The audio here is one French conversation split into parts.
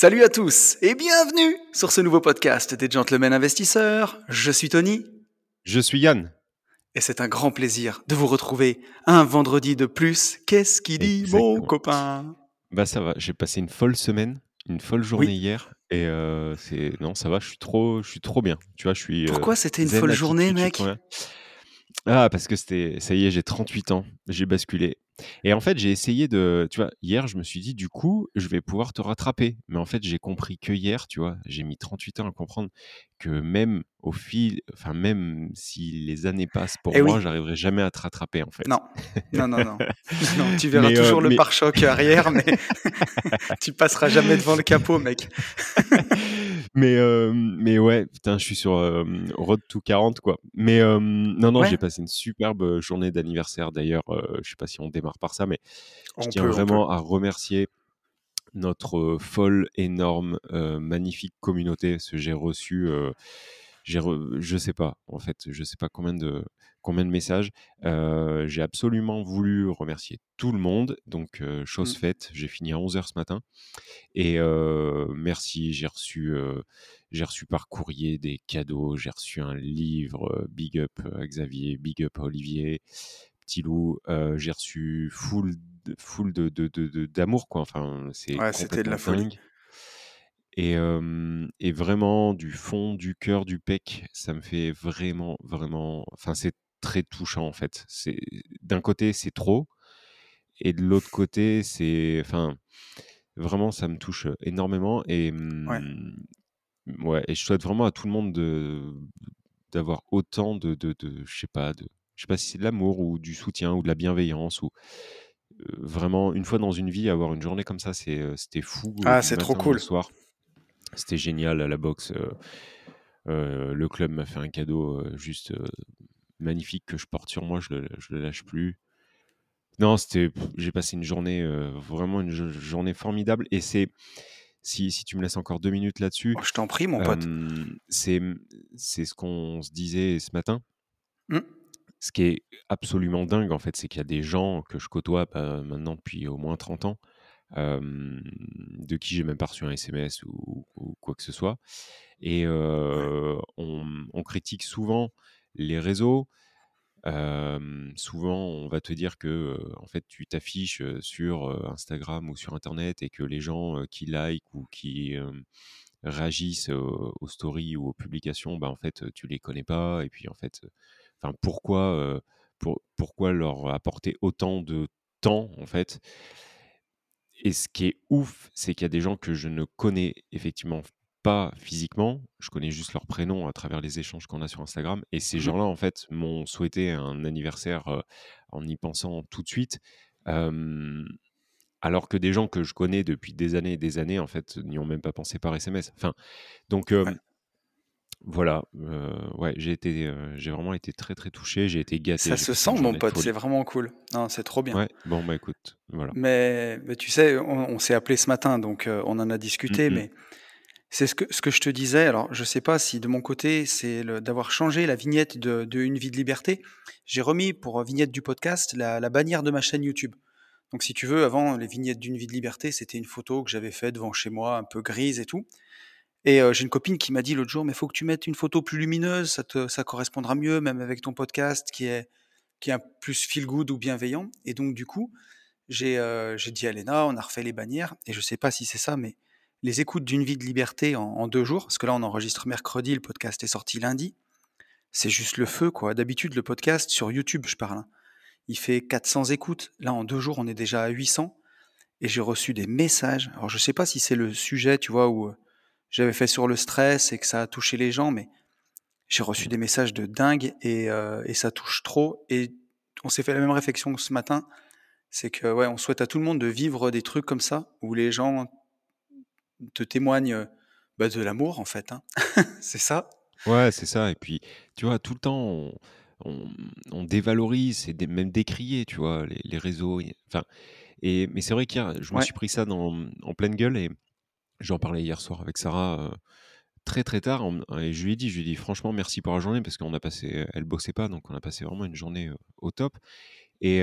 Salut à tous et bienvenue sur ce nouveau podcast des Gentlemen Investisseurs. Je suis Tony. Je suis Yann. Et c'est un grand plaisir de vous retrouver un vendredi de plus. Qu'est-ce qu'il dit, mon copain? Bah ça va, j'ai passé une folle semaine, une folle journée hier. Et euh, c'est non, ça va, je suis trop, je suis trop bien. Tu vois, je suis. Euh, Pourquoi c'était une folle journée, mec? Ah, parce que c'était, ça y est, j'ai 38 ans, j'ai basculé. Et en fait, j'ai essayé de, tu vois, hier, je me suis dit, du coup, je vais pouvoir te rattraper. Mais en fait, j'ai compris que hier, tu vois, j'ai mis 38 ans à comprendre que même au fil, enfin, même si les années passent pour eh moi, j'arriverai jamais à te rattraper, en fait. Non, non, non, non. non tu verras euh, toujours le pare-choc arrière, mais tu passeras jamais devant le capot, mec. mais, euh, mais ouais, putain, je suis sur euh, Road to 40, quoi. Mais non, non, j'ai passé une superbe journée d'anniversaire. D'ailleurs, je sais pas si on démarre par ça, mais je tiens vraiment à remercier notre folle, énorme, magnifique communauté. Parce que j'ai reçu, j'ai je sais pas, en fait, je sais pas combien de, combien de messages. j'ai absolument voulu remercier tout le monde. Donc, chose mmh. faite, j'ai fini à 11h ce matin. Et merci, j'ai reçu, j'ai reçu par courrier des cadeaux, j'ai reçu un livre, big up Xavier, big up Olivier petit loup. j'ai reçu full, full de, d'amour, quoi. Enfin, c'est ouais, c'était de la folie. Et, et, vraiment, du fond du cœur du pec, ça me fait vraiment, vraiment. Enfin, c'est très touchant, en fait. C'est d'un côté, c'est trop, et de l'autre côté, c'est. Enfin, vraiment, ça me touche énormément. Et ouais. ouais. et je souhaite vraiment à tout le monde de d'avoir autant de, de, de je sais pas, de, je sais pas si c'est de l'amour ou du soutien ou de la bienveillance ou vraiment une fois dans une vie avoir une journée comme ça, c'est c'était fou. Ah, c'est trop cool. soir, c'était génial à la boxe. le club m'a fait un cadeau juste magnifique que je porte sur moi, je le, je le lâche plus. Non, c'était, j'ai passé une journée vraiment une journée formidable et c'est si, si, tu me laisses encore deux minutes là-dessus. Oh, je t'en prie, mon pote. c'est c'est ce qu'on se disait ce matin. Mmh ce qui est absolument dingue, en fait, c'est qu'il y a des gens que je côtoie bah, maintenant depuis au moins 30 ans, de qui j'ai même pas reçu un SMS ou, quoi que ce soit. Et on, critique souvent les réseaux. souvent, on va te dire que en fait, tu t'affiches sur Instagram ou sur Internet et que les gens qui like ou qui réagissent aux stories ou aux publications, bah, en fait, tu les connais pas. Et puis, en fait, Enfin, pourquoi, pourquoi leur apporter autant de temps, en fait? Et ce qui est ouf, c'est qu'il y a des gens que je ne connais effectivement pas physiquement. Je connais juste leur prénom à travers les échanges qu'on a sur Instagram. Et ces mmh gens-là, en fait, m'ont souhaité un anniversaire en y pensant tout de suite. alors que des gens que je connais depuis des années et des années, en fait, n'y ont même pas pensé par SMS. Enfin, donc, voilà, ouais, j'ai été, j'ai vraiment été très, très touché, j'ai été gâté, Ça se sent, mon pote, c'est vraiment cool. Non, c'est trop bien. Ouais, bon, bah, écoute, voilà. Mais, tu sais, on, s'est appelé ce matin, donc on en a discuté, mmh mais c'est ce que, ce que je te disais. Alors, je sais pas si de mon côté, c'est d'avoir changé la vignette de, Une vie de liberté. J'ai remis pour vignette du podcast la, bannière de ma chaîne YouTube. Donc, si tu veux, avant, les vignettes d'une vie de liberté, c'était une photo que j'avais faite devant chez moi, un peu grise et tout. Et j'ai une copine qui m'a dit l'autre jour: «Mais il faut que tu mettes une photo plus lumineuse, ça correspondra mieux, même avec ton podcast qui est qui est un plus feel good ou bienveillant» et donc du coup, j'ai, j'ai dit à Léna, on a refait les bannières et je sais pas si c'est ça, mais les écoutes d'une vie de liberté en en 2 jours, parce que là, on enregistre mercredi, le podcast est sorti lundi, c'est juste le feu, quoi. D'habitude, le podcast sur YouTube, je parle, hein, il fait 400 écoutes. Là, en 2 jours, on est déjà à 800 et j'ai reçu des messages. Alors je sais pas si c'est le sujet, tu vois, où, j'avais fait sur le stress et que ça a touché les gens, mais j'ai reçu des messages de dingue et, euh, et ça touche trop. Et on s'est fait la même réflexion ce matin. C'est que, ouais, on souhaite à tout le monde de vivre des trucs comme ça, où les gens te témoignent, bah, de l'amour, en fait, hein. C'est ça. Ouais, c'est ça et puis, tu vois, tout le temps, on on dévalorise et dé même décrier, tu vois, les les réseaux enfin et mais c'est vrai qu'hier, je me Ouais. suis pris ça dans en pleine gueule et j'en parlais hier soir avec Sarah, heu, très, très tard en et je lui ai dit je lui ai dit: «Franchement, merci pour la journée» parce qu'on a passé elle bossait pas, donc on a passé vraiment une journée, heu, au top et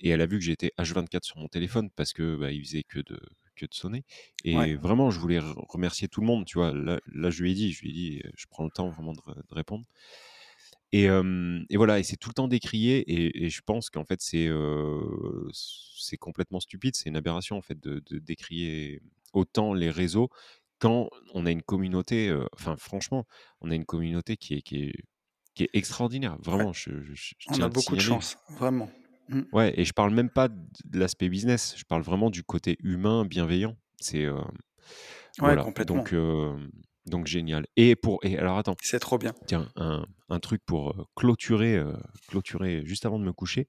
et elle a vu que j'étais H24 sur mon téléphone parce que, bah, il faisait que de que de sonner Ouais. et vraiment je voulais re remercier tout le monde, tu vois? Là là, je lui ai dit je lui ai dit: «Je prends le temps vraiment de de répondre» et et voilà et c'est tout le temps décrié et et je pense qu'en fait, c'est, complètement stupide, c'est une aberration, en fait, de de décrier autant les réseaux quand on a une communauté, enfin, franchement, on a une communauté qui est qui est qui est extraordinaire. Ouais. Vraiment, je je je On tiens a beaucoup de chance, vraiment. Mmh. Ouais et je parle même pas de l'aspect business, je parle vraiment du côté humain, bienveillant. C'est, heu, Ouais, voilà, complètement. donc hem, donc génial et pour et alors attends, C'est trop bien. tiens, un un truc pour, heu, clôturer, clôturer juste avant de me coucher.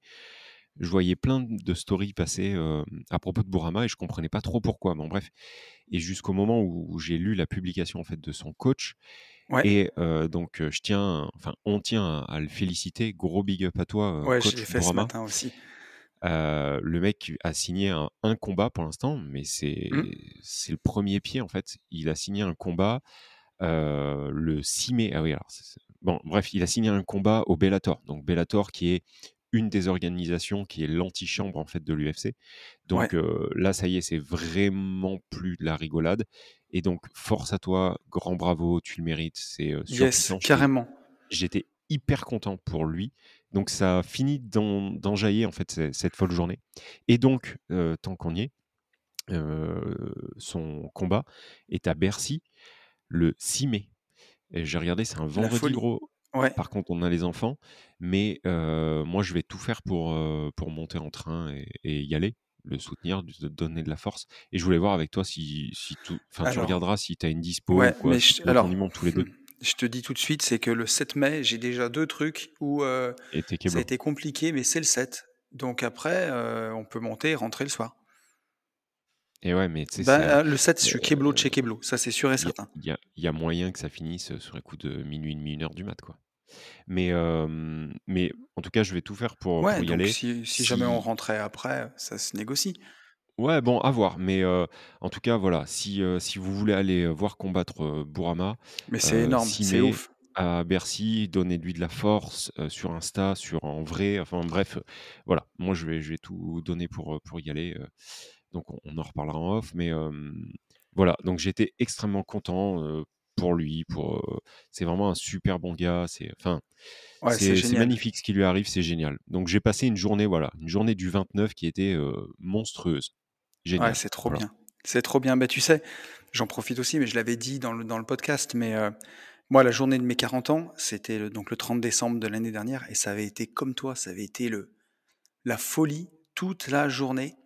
Je voyais plein de stories passer, hem, à propos de Bourama et je comprenais pas trop pourquoi, bon bref et jusqu'au moment où j'ai lu la publication, en fait, de son coach Ouais. et heu, donc je tiens enfin, on tient à le féliciter. Gros big up à toi, Ouais, je coach fait ce Bourama. matin aussi. Le mec a signé un un combat pour l'instant, mais c'est Mmh. c'est le 1er pied, en fait. Il a signé un combat, le 6 mai. Ah oui, alors bon, bref, il a signé un combat au Bellator, donc Bellator qui est une des organisations qui est l'antichambre, en fait, de l'UFC. Ouais. Donc là, ça y est, c'est vraiment plus de la rigolade et donc force à toi, grand bravo, tu le mérites, c'est, heu, Yes, carrément. j'étais hyper content pour lui, donc ça a fini d'en d'enjailler, en fait, ce cette folle journée et donc tant qu'on y est, son combat est à Bercy le 6 mai j'ai regardé, c'est un vendredi, gros. Ouais. Par contre, on a les enfants, mais moi, je vais tout faire pour, pour monter en train et et y aller, le soutenir, donner de la force et je voulais voir avec toi si si tout enfin, tu Alors regarderas si tu as une dispo ou ouais, quoi, mais si je tu alors, y monte tous les 2. je te dis tout de suite, c'est que le 7 mai, j'ai déjà 2 trucs où, Et es ça a été compliqué, mais c'est le 7. Donc après, on peut monter et rentrer le soir. Et ouais, mais tu sais, Bah, le 7, je heu, suis kéblo de chez kéblo, ça, c'est sûr et certain. il y a il y a moyen que ça finisse, sur les coups de 00:00-01:00, du mat, quoi. Mais mais en tout cas, je vais tout faire pour Ouais, pour y donc aller. si si jamais on Si rentrait après, ça se négocie. Ouais, bon, à voir, mais en tout cas, voilà, si, si vous voulez aller, voir combattre, Bourama, Mais c'est énorme, 6 c'est ouf. à Bercy, donnez-lui de la force, sur Insta, sur en vrai, enfin bref, voilà. Moi, je vais je vais tout donner pour, pour y aller, donc on en reparlera en off, mais voilà, donc j'étais extrêmement content, pour lui, pour, c'est vraiment un super bon gars, c'est enfin, Ouais, c'est magnifique ce qui lui arrive, c'est génial. Donc j'ai passé une journée, voilà, une journée du 29 qui était, monstrueuse. Ouais, Génial, c'est trop voilà. bien. C'est trop bien. Bah, tu sais, j'en profite aussi, mais je l'avais dit dans le dans le podcast, mais moi, la journée de mes 40 ans, c'était le donc le 30 décembre de l'année dernière et ça avait été comme toi, ça avait été le la folie toute la journée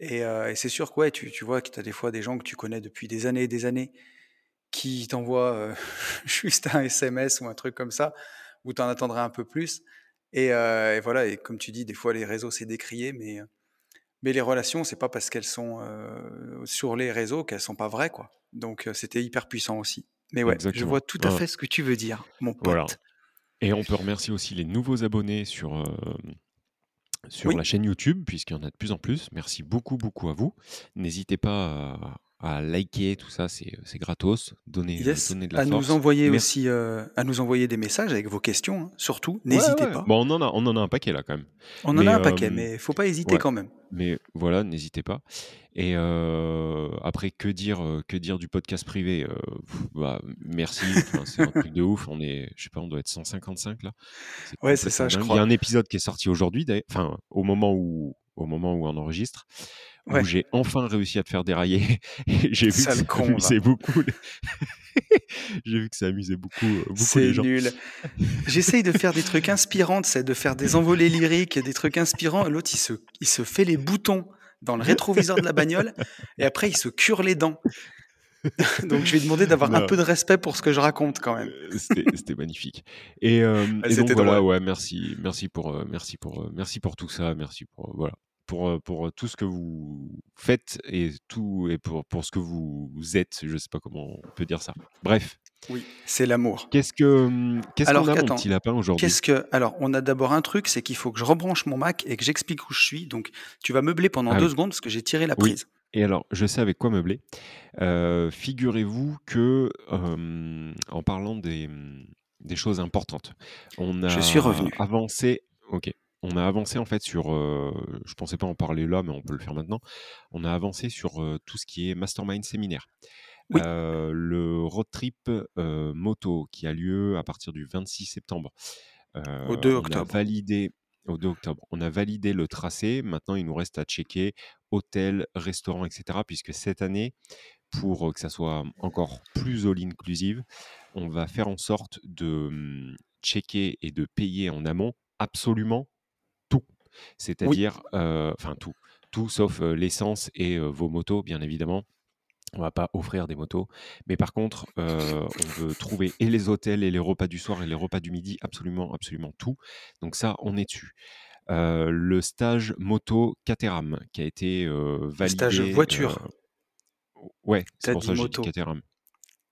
et c'est sûr que, ouais, tu tu vois que tu as des fois des gens que tu connais depuis des années et des années qui t'envoient, juste un SMS ou un truc comme ça, où tu en attendrais un peu plus et voilà et comme tu dis, des fois, les réseaux, c'est décrié, mais mais les relations, c'est pas parce qu'elles sont, sur les réseaux qu'elles sont pas vraies, quoi. Donc c'était hyper puissant aussi. Mais ouais, je vois tout à fait ce que tu veux dire, mon Voilà pote. et on peut remercier aussi les nouveaux abonnés sur, sur la chaîne YouTube puisqu'il y en a de plus en plus. Merci beaucoup, beaucoup à vous. N'hésitez pas à liker tout ça, c'est, c'est gratos. Donnez, heu, Yes, donnez de la à nous envoyer Merci aussi, heu, à nous envoyer des messages avec vos questions, hein, surtout, n'hésitez ouais, pas. bon, on en a on en a un paquet là, quand même. On en a un paquet, mais faut pas hésiter ouais, quand même. mais voilà, n'hésitez pas et après que dire, que dire du podcast privé? Bah, merci, enfin, c'est un truc de ouf. On est je sais pas, on doit être 155 là. Ouais, c'est ça, je dingue. Il y a crois. un épisode qui est sorti aujourd'hui enfin, au moment où au moment où on enregistre, où j'ai enfin réussi à te faire dérailler j'ai vu que ça con, amusait beaucoup j'ai vu que ça amusait beaucoup, C'est nul. J'essaye de faire des trucs inspirants, sais, de faire des envolées lyriques, des trucs inspirants l'autre, il se il se fait les boutons dans le rétroviseur de la bagnole et après il se cure les dents. Donc je lui ai demandé d'avoir un peu de respect pour ce que je raconte quand même. Heu, c'était magnifique et hem Ouais, et donc c'était voilà, ouais, merci merci pour, heu, merci pour, heu, merci pour tout ça, merci pour, voilà. Pour, pour tout ce que vous faites et tout et pour, pour ce que vous êtes. Je sais pas comment on peut dire ça. Bref. Oui, c'est l'amour. Qu'est-ce que mmh, qu'est-ce qu'on a, mon petit lapin, aujourd'hui? Qu'est-ce que alors, on a d'abord un truc, c'est qu'il faut que je rebranche mon Mac et que j'explique où je suis. Donc, tu vas meubler pendant Ah deux oui. secondes parce que j'ai tiré la Oui. prise. Et alors, je sais avec quoi meubler. Figurez-vous que, en parlant des, mmh, des choses importantes, on Je suis a revenu. avancé OK. On a avancé en fait sur, heu, je pensais pas en parler là, mais on peut le faire maintenant. On a avancé sur, heu, tout ce qui est mastermind séminaire. Oui. Heu, le road trip, heu, moto qui a lieu à partir du 26 septembre. Au 2 on a octobre. validé au 2 octobre. On a validé le tracé. Maintenant, il nous reste à checker hôtel, restaurant et cetera puisque cette année, pour, que ça soit encore plus all inclusive, on va faire en sorte de, mmh, checker et de payer en amont absolument Oui. C'est-à-dire, heu, enfin tout, tout sauf, l'essence et vos motos, bien évidemment. On va pas offrir des motos. Mais par contre, on veut trouver et les hôtels et les repas du soir et les repas du midi, absolument, absolument tout. Donc ça, on est dessus. Le stage moto Caterham qui a été, heu, Le stage validé, voiture. ouais, c'est pour dit ça que j'ai dit moto. Caterham.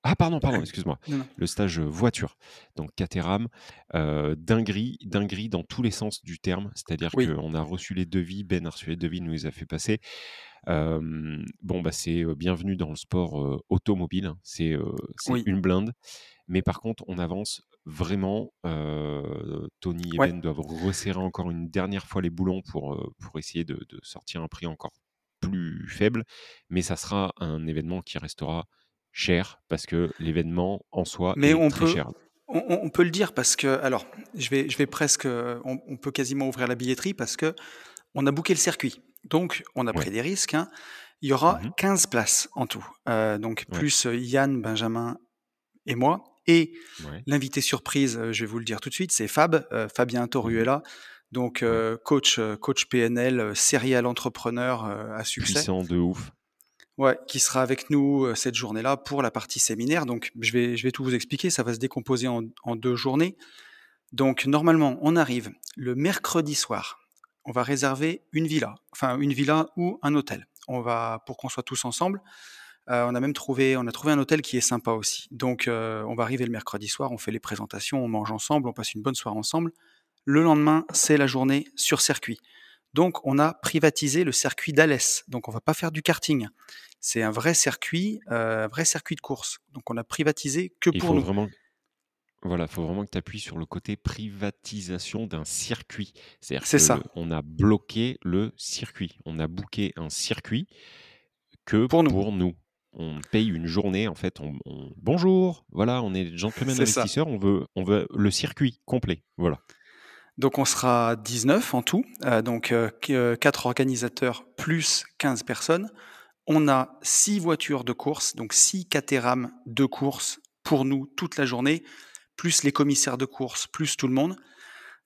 Ah pardon, pardon, excuse-moi. Le stage, voiture. Donc Caterham, heu, dinguerie, dinguerie dans tous les sens du terme. C'est-à-dire Oui. qu'on a reçu les devis, Ben a reçu les devis, nous les a fait passer. Bon, bah, c'est, heu, bienvenue dans le sport, automobile, hein. C'est, Oui. une blinde. Mais par contre, on avance vraiment. Tony et Ouais. Ben doivent resserrer encore une dernière fois les boulons pour, pour essayer de de sortir un prix encore plus faible. Mais ça sera un événement qui restera cher parce que l'événement en soi Mais est on très peut cher. on on on peut le dire parce que alors, je vais je vais presque, heu, on on peut quasiment ouvrir la billetterie parce qu'on a booké le circuit. Donc on a Ouais. pris des risques, hein. Il y Mmh aura mh. 15 places en tout. Heu, donc Ouais. plus, heu, Yann, Benjamin et moi et Ouais. l'invité surprise, je vais vous le dire tout de suite, c'est Fab, Fabien Mmh mh. Toruela. Donc, coach, coach PNL, serial entrepreneur, à succès. Puissant de ouf. Ouais, qui sera avec nous, heu, cette journée-là pour la partie séminaire. Donc je vais je vais tout vous expliquer, ça va se décomposer en 2 journées. Donc normalement, on arrive le mercredi soir. On va réserver une villa, enfin une villa ou un hôtel. On va pour qu'on soit tous ensemble. Heu, on a même trouvé on a trouvé un hôtel qui est sympa aussi. Donc, heu, on va arriver le mercredi soir, on fait les présentations, on mange ensemble, on passe une bonne soirée ensemble. Le lendemain, c'est la journée sur circuit. Donc on a privatisé le circuit d'Alès. Donc on va pas faire du karting. C'est un vrai circuit, heu, vrai circuit de course. Donc on a privatisé que Il pour faut nous. vraiment voilà, faut vraiment que tu appuies sur le côté privatisation d'un circuit. C'est-à-dire C'est ça. qu'on a bloqué le circuit. On a booké un circuit que Pour nous. pour nous. On paye une journée en fait, on on: «Bonjour, voilà, on est ça. investisseurs, on veut on veut le circuit complet». Voilà. Donc on sera 19 en tout, heu, donc, heu, q 4 organisateurs plus 15 personnes. On a 6 voitures de course, donc 6 Caterham de course pour nous toute la journée, plus les commissaires de course, plus tout le monde.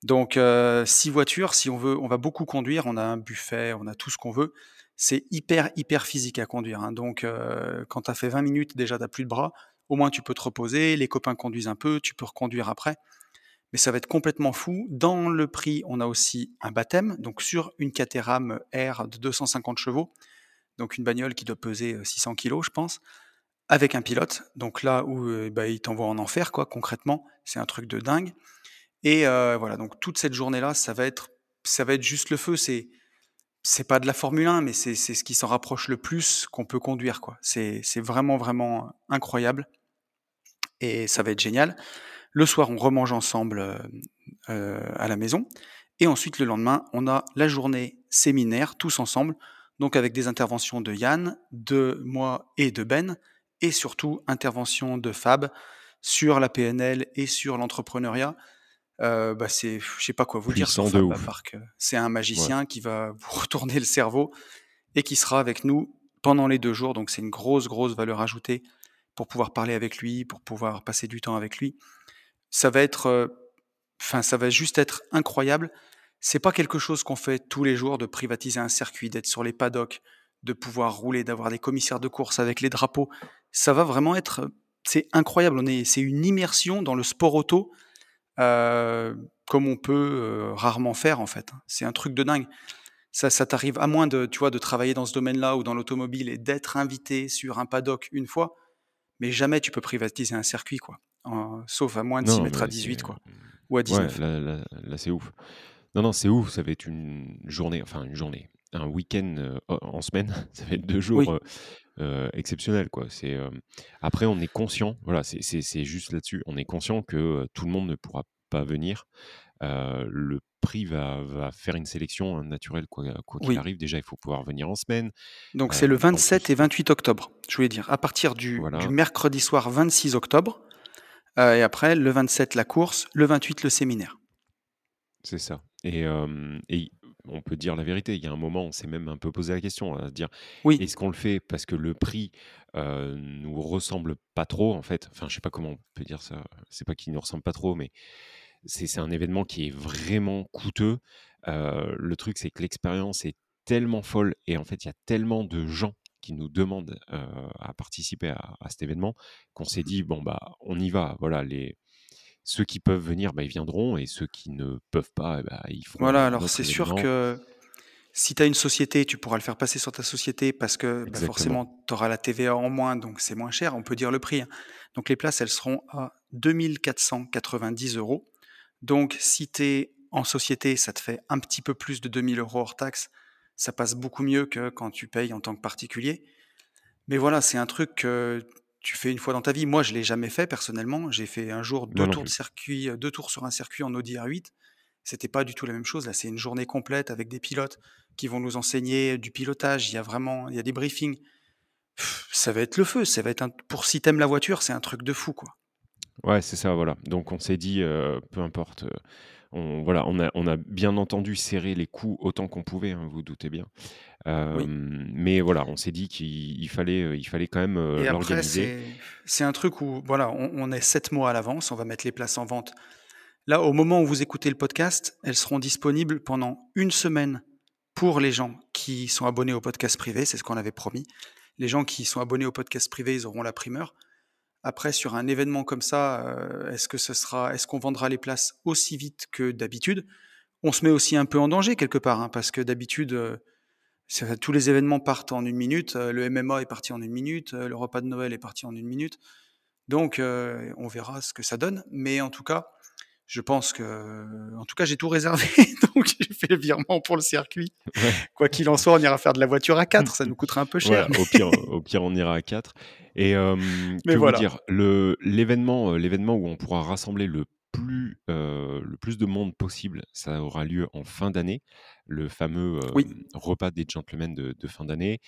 Donc, heu, 6 voitures, si on veut on va beaucoup conduire, on a un buffet, on a tout ce qu'on veut. C'est hyper, hyper physique à conduire, hein. Donc, quand tu as fait 20 minutes déjà tu as plus de bras, au moins tu peux te reposer, les copains conduisent un peu, tu peux reconduire après. Mais ça va être complètement fou. Dans le prix, on a aussi un baptême, donc sur une Caterham R de 250 chevaux, donc une bagnole qui doit peser, heu, 600 kilogrammes, je pense, avec un pilote. Donc là où, heu, bah, il t'envoie en enfer quoi, concrètement, c'est un truc de dingue et heu, voilà, donc toute cette journée-là, ça va être ça va être juste le feu. C'est c'est pas de la Formule 1, mais c'est ce qui s'en rapproche le plus qu'on peut conduire. C'est c'est vraiment, vraiment incroyable et ça va être génial. Le soir, on remange ensemble, hem, heu, à la maison et ensuite le lendemain, on a la journée séminaire tous ensemble, donc avec des interventions de Yann, de moi et de Ben et surtout intervention de Fab sur la PNL et sur l'entrepreneuriat. Heu, bah, c'est je sais pas quoi vous dire sur Fab c'est un Ouais. magicien qui va vous retourner le cerveau et qui sera avec nous pendant les 2 jours. Donc c'est une grosse, grosse valeur ajoutée pour pouvoir parler avec lui, pour pouvoir passer du temps avec lui. Ça va être, heu, enfin ça va juste être incroyable. C'est pas quelque chose qu'on fait tous les jours de privatiser un circuit, d'être sur les paddocks, de pouvoir rouler, d'avoir des commissaires de course avec les drapeaux. Ça va vraiment être, heu, c'est incroyable. On est c'est une immersion dans le sport auto, heu, comme on peut, rarement faire en fait, hein. C'est un truc de dingue. Ça ça t'arrive à moins de tu vois, de travailler dans ce domaine-là ou dans l'automobile et d'être invité sur un paddock une fois, mais jamais tu peux privatiser un circuit, quoi. En sauf à moins de s'y Non, mettre à mais c'est, 18 quoi, ou à ouais, 19. là là là, c'est ouf. Non, non, c'est ouf, ça va être une journée, enfin une journée, un week-end, heu, en semaine, ça va être 2 jours, Oui. heu heu, exceptionnels, quoi. C'est, après on est conscient, voilà, c'est juste là-dessus, on est conscient que, tout le monde ne pourra pas venir. Le prix va va faire une sélection, heu, naturelle quoi quoi qu'il Oui. arrive. Déjà, il faut pouvoir venir en semaine, Donc c'est le en 27 plus et 28 octobre, je voulais dire. À partir du mercredi soir 26 octobre, heu, et après le 27 la course, le 28 le séminaire. C'est ça et hem et on peut dire la vérité, il y a un moment, on s'est même un peu posé la question, à se dire: Oui. «Est-ce qu'on le fait parce que le prix, heu, nous ressemble pas trop?» en fait, enfin, je sais pas comment on peut dire ça, c'est pas qu'il nous ressemble pas trop, mais c'est un événement qui est vraiment coûteux. Heu, le truc, c'est que l'expérience est tellement folle et en fait, il y a tellement de gens qui nous demandent, à participer à à cet événement qu'on s'est dit: «Bon, bah, on y va». Voilà, les ceux qui peuvent venir, bah, ils viendront et ceux qui ne peuvent pas et bah, ils feront Voilà, alors c'est sûr que si tu as une société, tu pourras le faire passer sur ta société parce que, bah, forcément, tu auras la TVA en moins, donc c'est moins cher, on peut dire le prix, hein. Donc les places, elles seront à 2 490 €. Donc si tu es en société, ça te fait un petit peu plus de 2 000 € hors taxes. Ça passe beaucoup mieux que quand tu payes en tant que particulier. Mais voilà, c'est un truc que tu fais une fois dans ta vie. Moi, je l'ai jamais fait personnellement. J'ai fait un jour Moi 2 non tours de circuit, heu, 2 tours sur un circuit en Audi R8. C'était pas du tout la même chose. Là, c'est une journée complète avec des pilotes qui vont nous enseigner du pilotage. Il y a vraiment il y a des briefings. Ça va être le feu, ça va être un pour si tu aimes la voiture, c'est un truc de fou, quoi. Ouais, c'est ça, voilà. Donc on s'est dit, heu, peu importe, heu, on voilà, on a on a bien entendu serré les coûts autant qu'on pouvait, hein, vous vous doutez bien. Oui. Mais voilà, on s'est dit qu'il il fallait, heu, il fallait quand même, après, l'organiser. c'est un truc où voilà, on on est 7 mois à l'avance, on va mettre les places en vente. Là, au moment où vous écoutez le podcast, elles seront disponibles pendant 1 semaine pour les gens qui sont abonnés au podcast privé, c'est ce qu'on avait promis. Les gens qui sont abonnés au podcast privé, ils auront la primeur. Après, sur un événement comme ça, heu, est-ce que ce sera est-ce qu'on vendra les places aussi vite que d'habitude? On se met aussi un peu en danger quelque part, hein, parce que d'habitude, ça tous les événements partent en 1 minute, heu, le MMA est parti en 1 minute, le repas de Noël est parti en 1 minute. Donc on verra ce que ça donne, mais en tout cas, je pense que en tout cas, j'ai tout réservé, donc j'ai fait le virement pour le circuit. Ouais. Quoi qu'il en soit, on ira faire de la voiture à 4, ça nous coûtera un peu cher, mais au pire, au pire, on ira à 4 et hem, mais que vous dire? L'événement, heu, l'événement où on pourra rassembler le plus, heu, le plus de monde possible, ça aura lieu en fin d'année. Le fameux, Oui. hem, repas des gentlemen de de fin d'année.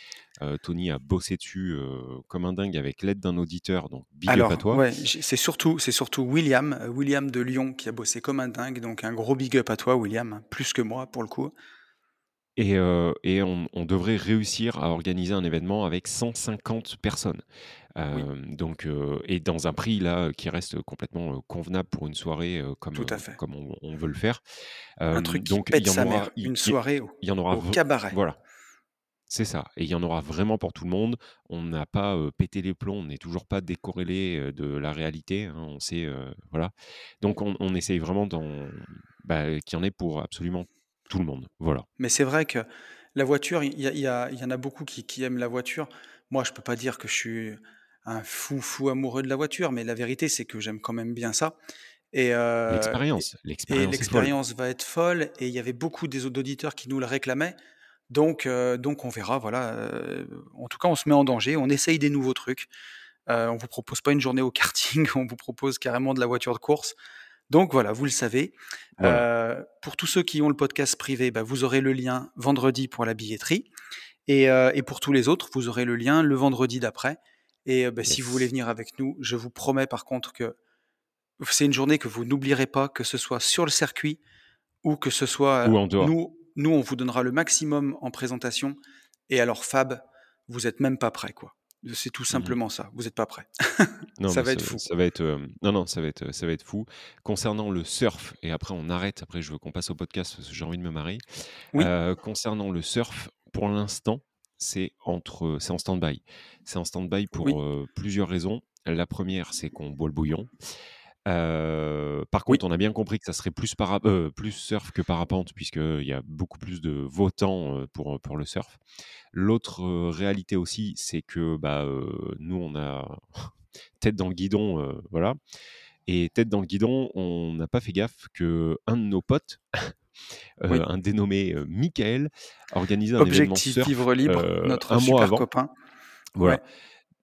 Heu, Tony a bossé dessus, heu, comme un dingue avec l'aide d'un auditeur, donc big up à toi. ouais, c'est surtout c'est surtout William, William de Lyon qui a bossé comme un dingue, donc un gros big up à toi William, hein, plus que moi pour le coup. Et et on on devrait réussir à organiser un événement avec 150 personnes. Oui, Hem, donc heu et dans un prix là, qui reste complètement, heu, convenable pour une soirée, comme, tout heu, à fait. comme on on veut le faire. Un truc qui donc il pète y en sa aura mère, il une soirée au il y en aura au v cabaret. voilà, c'est ça et il y en aura vraiment pour tout le monde. On n'a pas, pété les plombs, on n'est toujours pas décorrélés, heu, de la réalité, hein, on sait, voilà. Donc on on essaye vraiment bah, qu'il y en ait pour absolument tout le monde, voilà. Mais c'est vrai que la voiture, il y en a beaucoup qui qui aiment la voiture. Moi, je peux pas dire que je suis un fou, fou amoureux de la voiture, mais la vérité, c'est que j'aime quand même bien ça et et L'expérience, et l'expérience va être folle et il y avait beaucoup des d'auditeurs qui nous le réclamaient. Donc heu, donc on verra, voilà, heu, en tout cas, on se met en danger, on essaye des nouveaux trucs. Heu, on vous propose pas une journée au karting, on vous propose carrément de la voiture de course. Donc voilà, vous le savez. Voilà, pour tous ceux qui ont le podcast privé, bah, vous aurez le lien vendredi pour la billetterie et pour tous les autres, vous aurez le lien le vendredi d'après et bah, si vous voulez venir avec nous, je vous promets par contre que c'est une journée que vous n'oublierez pas, que ce soit sur le circuit ou que ce soit, Ou en dehors. nous nous, on vous donnera le maximum en présentation et alors Fab, vous êtes même pas prêt, quoi. C'est tout Mmh simplement ça, vous êtes pas prêt. Non, Ça va ça être fou. ça va être, non, non, ça va être, ça va être fou. Concernant le surf et après on arrête, après je veux qu'on passe au podcast parce que j'ai envie de me. Oui, Heu, concernant le surf, pour l'instant, c'est entre, c'est en stand-by. C'est en stand-by oui, pour, plusieurs raisons. La première, c'est qu'on boit le bouillon. par contre, Oui. on a bien compris que ça serait plus para heu, plus surf que parapente puisqu'il y a beaucoup plus de temps, pour, pour le surf. L'autre, réalité aussi, c'est que, bah, nous on a tête dans le guidon, voilà et tête dans le guidon, on n'a pas fait gaffe qu'un de nos potes, Oui. un dénommé, Michael, organisait un événement Objectif surf, Vivre Libre, heu, notre 1 mois super avant. copain. Voilà. Ouais.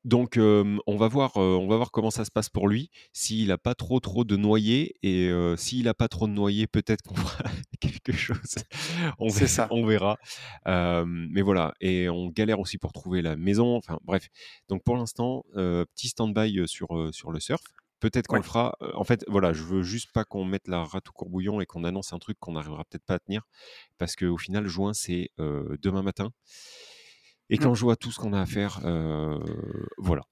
Donc, on va voir, on va voir comment ça se passe pour lui. S'il a pas trop, trop de noyés et s'il a pas trop de noyés, peut-être qu'on fera quelque chose. On C'est ver ça. on verra. Mais voilà et on galère aussi pour trouver la maison, enfin bref. Donc pour l'instant, petit stand-by, sur, sur le surf. Peut-être qu'on Ouais. le fera. en fait, voilà, je veux juste pas qu'on mette la rate au courbouillon et qu'on annonce un truc qu'on n'arrivera peut-être pas à tenir. Parce qu'au final, juin, c'est, demain matin. Et Mmh. quand je vois tout ce qu'on a à faire, voilà.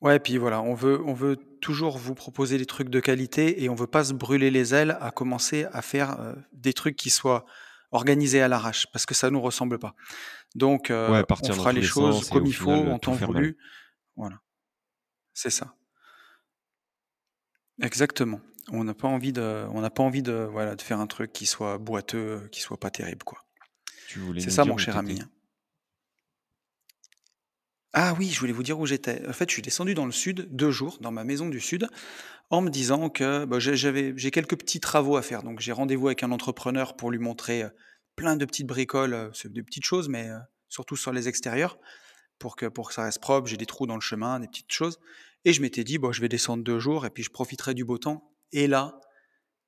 Ouais, puis voilà, on veut on veut toujours vous proposer des trucs de qualité et on veut pas se brûler les ailes à commencer à faire, des trucs qui soient organisés à l'arrache parce que ça nous ressemble pas. Donc, Ouais, on fera les les choses sens et comme il faut, en temps mal. voulu. Voilà. C'est ça. Exactement. On n'a pas envie de on n'a pas envie de, voilà, de faire un truc qui soit boiteux, qui soit pas terrible, quoi. Tu voulais C'est ça mon cher ami. Ah oui, je voulais vous dire où j'étais. En fait, je suis descendu dans le sud 2 jours, dans ma maison du sud, en me disant que, bah, j'avais j'ai quelques petits travaux à faire. Donc j'ai rendez-vous avec un entrepreneur pour lui montrer, heu, plein de petites bricoles, c'est des petites choses, mais, heu, surtout sur les extérieurs pour que pour que ça reste propre. J'ai des trous dans le chemin, des petites choses et je m'étais dit: «Bon, je vais descendre 2 jours et puis je profiterai du beau temps» et là,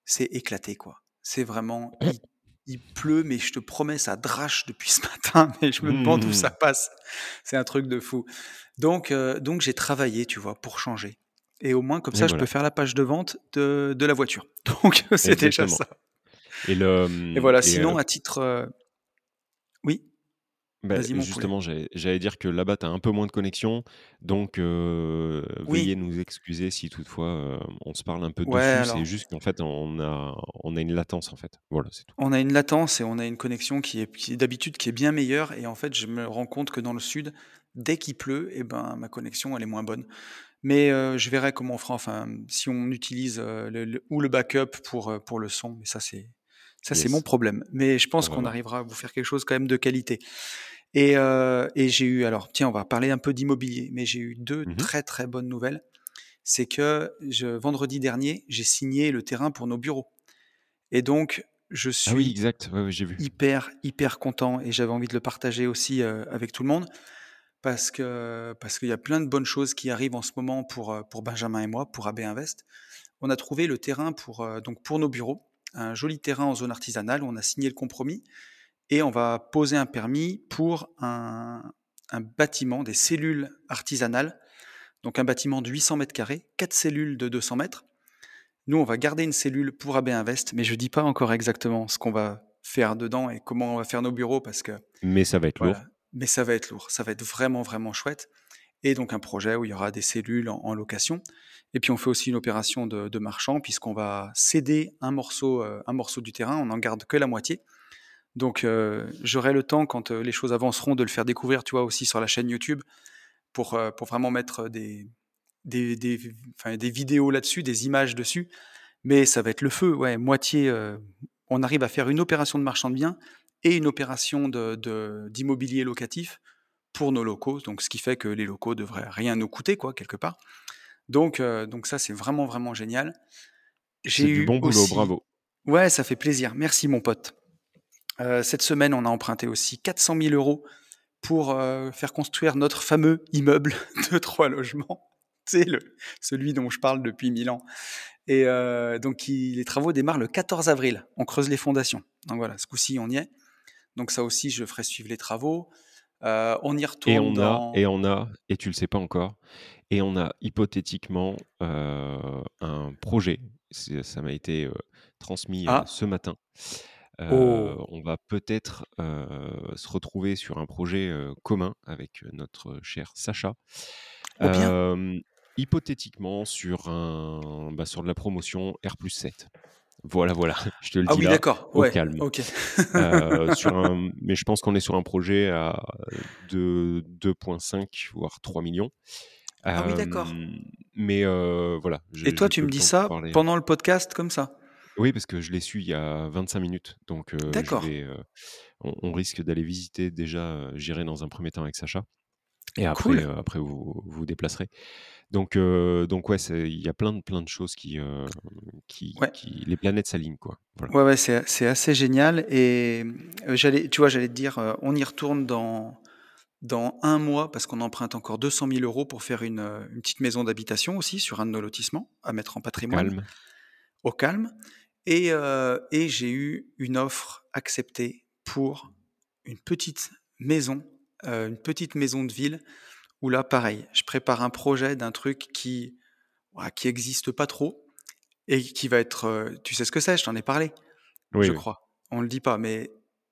c'est éclaté, quoi. C'est vraiment il il pleut, mais je te promets, ça drache depuis ce matin, mais je me demande où ça Mmh. passe. C'est un truc de fou. Donc heu, donc j'ai travaillé, tu vois, pour changer et au moins comme Et ça, je peux faire la page de vente de de la voiture. Donc c'est déjà ça et le, et voilà, sinon à titre, heu oui? Bah, Vas-y mon poulet. justement, j'allais j'allais dire que là-bas, tu as un peu moins de connexion, donc heu, veuillez Oui. nous excuser si toutefois, heu, on se parle un peu Ouais, dessus. C'est alors juste qu'en fait, on a on a une latence, en fait. Voilà, c'est tout. on a une latence et on a une connexion qui est qui d'habitude qui est bien meilleure et en fait, je me rends compte que dans le sud, dès qu'il pleut et ben, ma connexion, elle est moins bonne. Mais heu, je verrai comment on fera, enfin, si on utilise, heu, le le ou le backup pour, pour le son, mais ça c'est ça c'est mon problème. Mais je pense va qu'on arrivera à vous faire quelque chose quand même de qualité et heu et j'ai eu alors tiens, on va parler un peu d'immobilier, mais j'ai eu 2 Mmh très, très bonnes nouvelles. C'est que je vendredi dernier, j'ai signé le terrain pour nos bureaux et donc je Ah oui, suis exact, ouais, ouais, j'ai vu. hyper, hyper content et j'avais envie de le partager aussi, heu, avec tout le monde parce que parce qu'il y a plein de bonnes choses qui arrivent en ce moment pour, heu, pour Benjamin et moi, pour AB Invest. On a trouvé le terrain pour, donc pour nos bureaux, un joli terrain en zone artisanale où on a signé le compromis et on va poser un permis pour un un bâtiment, des cellules artisanales, donc un bâtiment de 800 mètres carrés, 4 cellules de 200 mètres. Nous, on va garder une cellule pour AB Invest, mais je dis pas encore exactement ce qu'on va faire dedans et comment on va faire nos bureaux parce que Mais ça va être voilà, lourd. mais ça va être lourd, ça va être vraiment, vraiment chouette et donc un projet où il y aura des cellules en location et puis on fait aussi une opération de marchand puisqu'on va céder un morceau, heu, un morceau du terrain, on n'en garde que la moitié. Donc heu, j'aurai le temps quand, heu, les choses avanceront de le faire découvrir, tu vois, aussi sur la chaîne YouTube pour, pour vraiment mettre, des des des vidéos là-dessus, des images dessus. Mais ça va être le feu, ouais, moitié, on arrive à faire une opération de marchand de biens et une opération de d'immobilier locatif pour nos locaux, donc ce qui fait que les locaux devraient rien nous coûter quoi, quelque part. Donc heu, donc ça, c'est vraiment, vraiment génial. J'ai C'est du eu bon boulot, aussi bravo. ouais, ça fait plaisir, merci mon pote. Heu, cette semaine, on a emprunté aussi 400 000 € pour, heu, faire construire notre fameux immeuble de 3 logements. Sais, le celui dont je parle depuis 1000 ans et donc les travaux démarrent le 14 avril. On creuse les fondations. Donc voilà, ce coup-ci, on y est. Donc ça aussi, je ferai suivre les travaux. Heu, on y Et retourne on a et on a et tu le sais pas encore et on a hypothétiquement, heu, un projet, ça m'a été, heu, transmis, ah! ce matin. Oh! on va peut-être, se retrouver sur un projet, commun avec, notre cher Sacha. Oh hypothétiquement sur un bah, sur de la promotion R+7. Voilà, voilà, je te le Ah dis oui, là, d'accord, au ouais, calme. Sur un mais je pense qu'on est sur un projet à de 2,5 voire 3 millions. Ah oui, d'accord. mais voilà, Et toi, tu me dis ça pendant le podcast comme ça? Oui, parce que je l'ai su il y a 25 minutes, donc je vais, on risque d'aller visiter déjà, j'irai dans un premier temps avec Sacha et après, après vous vous déplacerez. Donc donc ouais, il y a plein de plein de choses qui, qui qui les planètes s'alignent, quoi, Ouais, ouais, c'est assez génial et j'allais tu vois, j'allais te dire, on y retourne dans dans un mois parce qu'on emprunte encore 200 000 euros pour faire une, une petite maison d'habitation aussi sur un de nos lotissements à mettre en patrimoine. Calme. Au calme. Et, et j'ai eu une offre acceptée pour une petite maison, une petite maison de ville où là, pareil, je prépare un projet d'un truc qui qui existe pas trop et qui va être, tu sais ce que c'est, je t'en ai parlé, je crois. On le dit pas, mais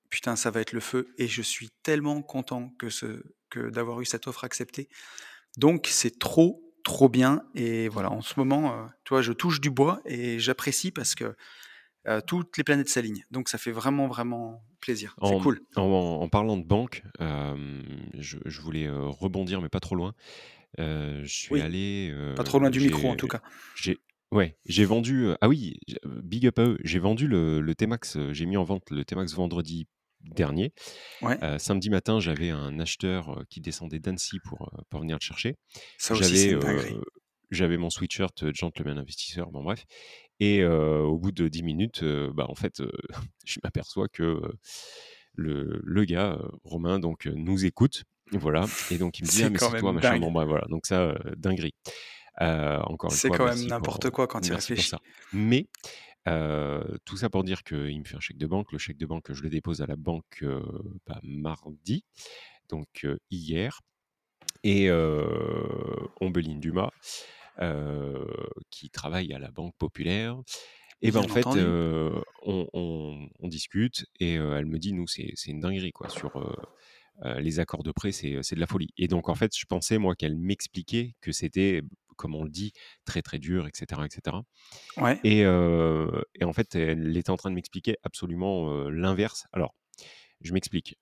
putain, ça va être le feu et je suis tellement content que ce que d'avoir eu cette offre acceptée. Donc c'est trop trop bien et voilà, en ce moment, tu vois, je touche du bois et j'apprécie parce que toutes les planètes s'alignent. Donc ça fait vraiment, vraiment plaisir. C'est cool. En, parlant de banque, je, voulais rebondir, mais pas trop loin. je suis allé. pas trop loin du micro, en tout cas. J'ai, ouais, j'ai vendu. ah oui, big up à eux. J'ai vendu le, le T-Max. J'ai mis en vente le T-Max vendredi dernier. samedi matin, j'avais un acheteur qui descendait d'Annecy pour, pour venir le chercher. Ça aussi, j'avais mon sweatshirt gentleman investisseur, bon bref. Et au bout de 10 minutes, bah, en fait, je m'aperçois que le, le, gars, Romain, donc, nous écoute. Voilà. Et donc, il me dit, ah, mais c'est toi, machin. Bon, bah, voilà. Donc, ça, dinguerie. encore une fois. C'est quand même n'importe quoi quand il réfléchit. Mais, tout ça pour dire qu'il me fait un chèque de banque. Le chèque de banque, je le dépose à la banque bah, mardi, donc hier. Et Ombeline Dumas qui travaille à la Banque Populaire. Et ben en fait, on, discute et elle me dit, nous, c'est une dinguerie quoi sur les accords de prêt, c'est de la folie. Et donc en fait, je pensais moi qu'elle m'expliquait que c'était, comme on le dit, très très dur, etc., etc. Ouais. Et, et en fait, elle était en train de m'expliquer absolument l'inverse. Alors, je m'explique.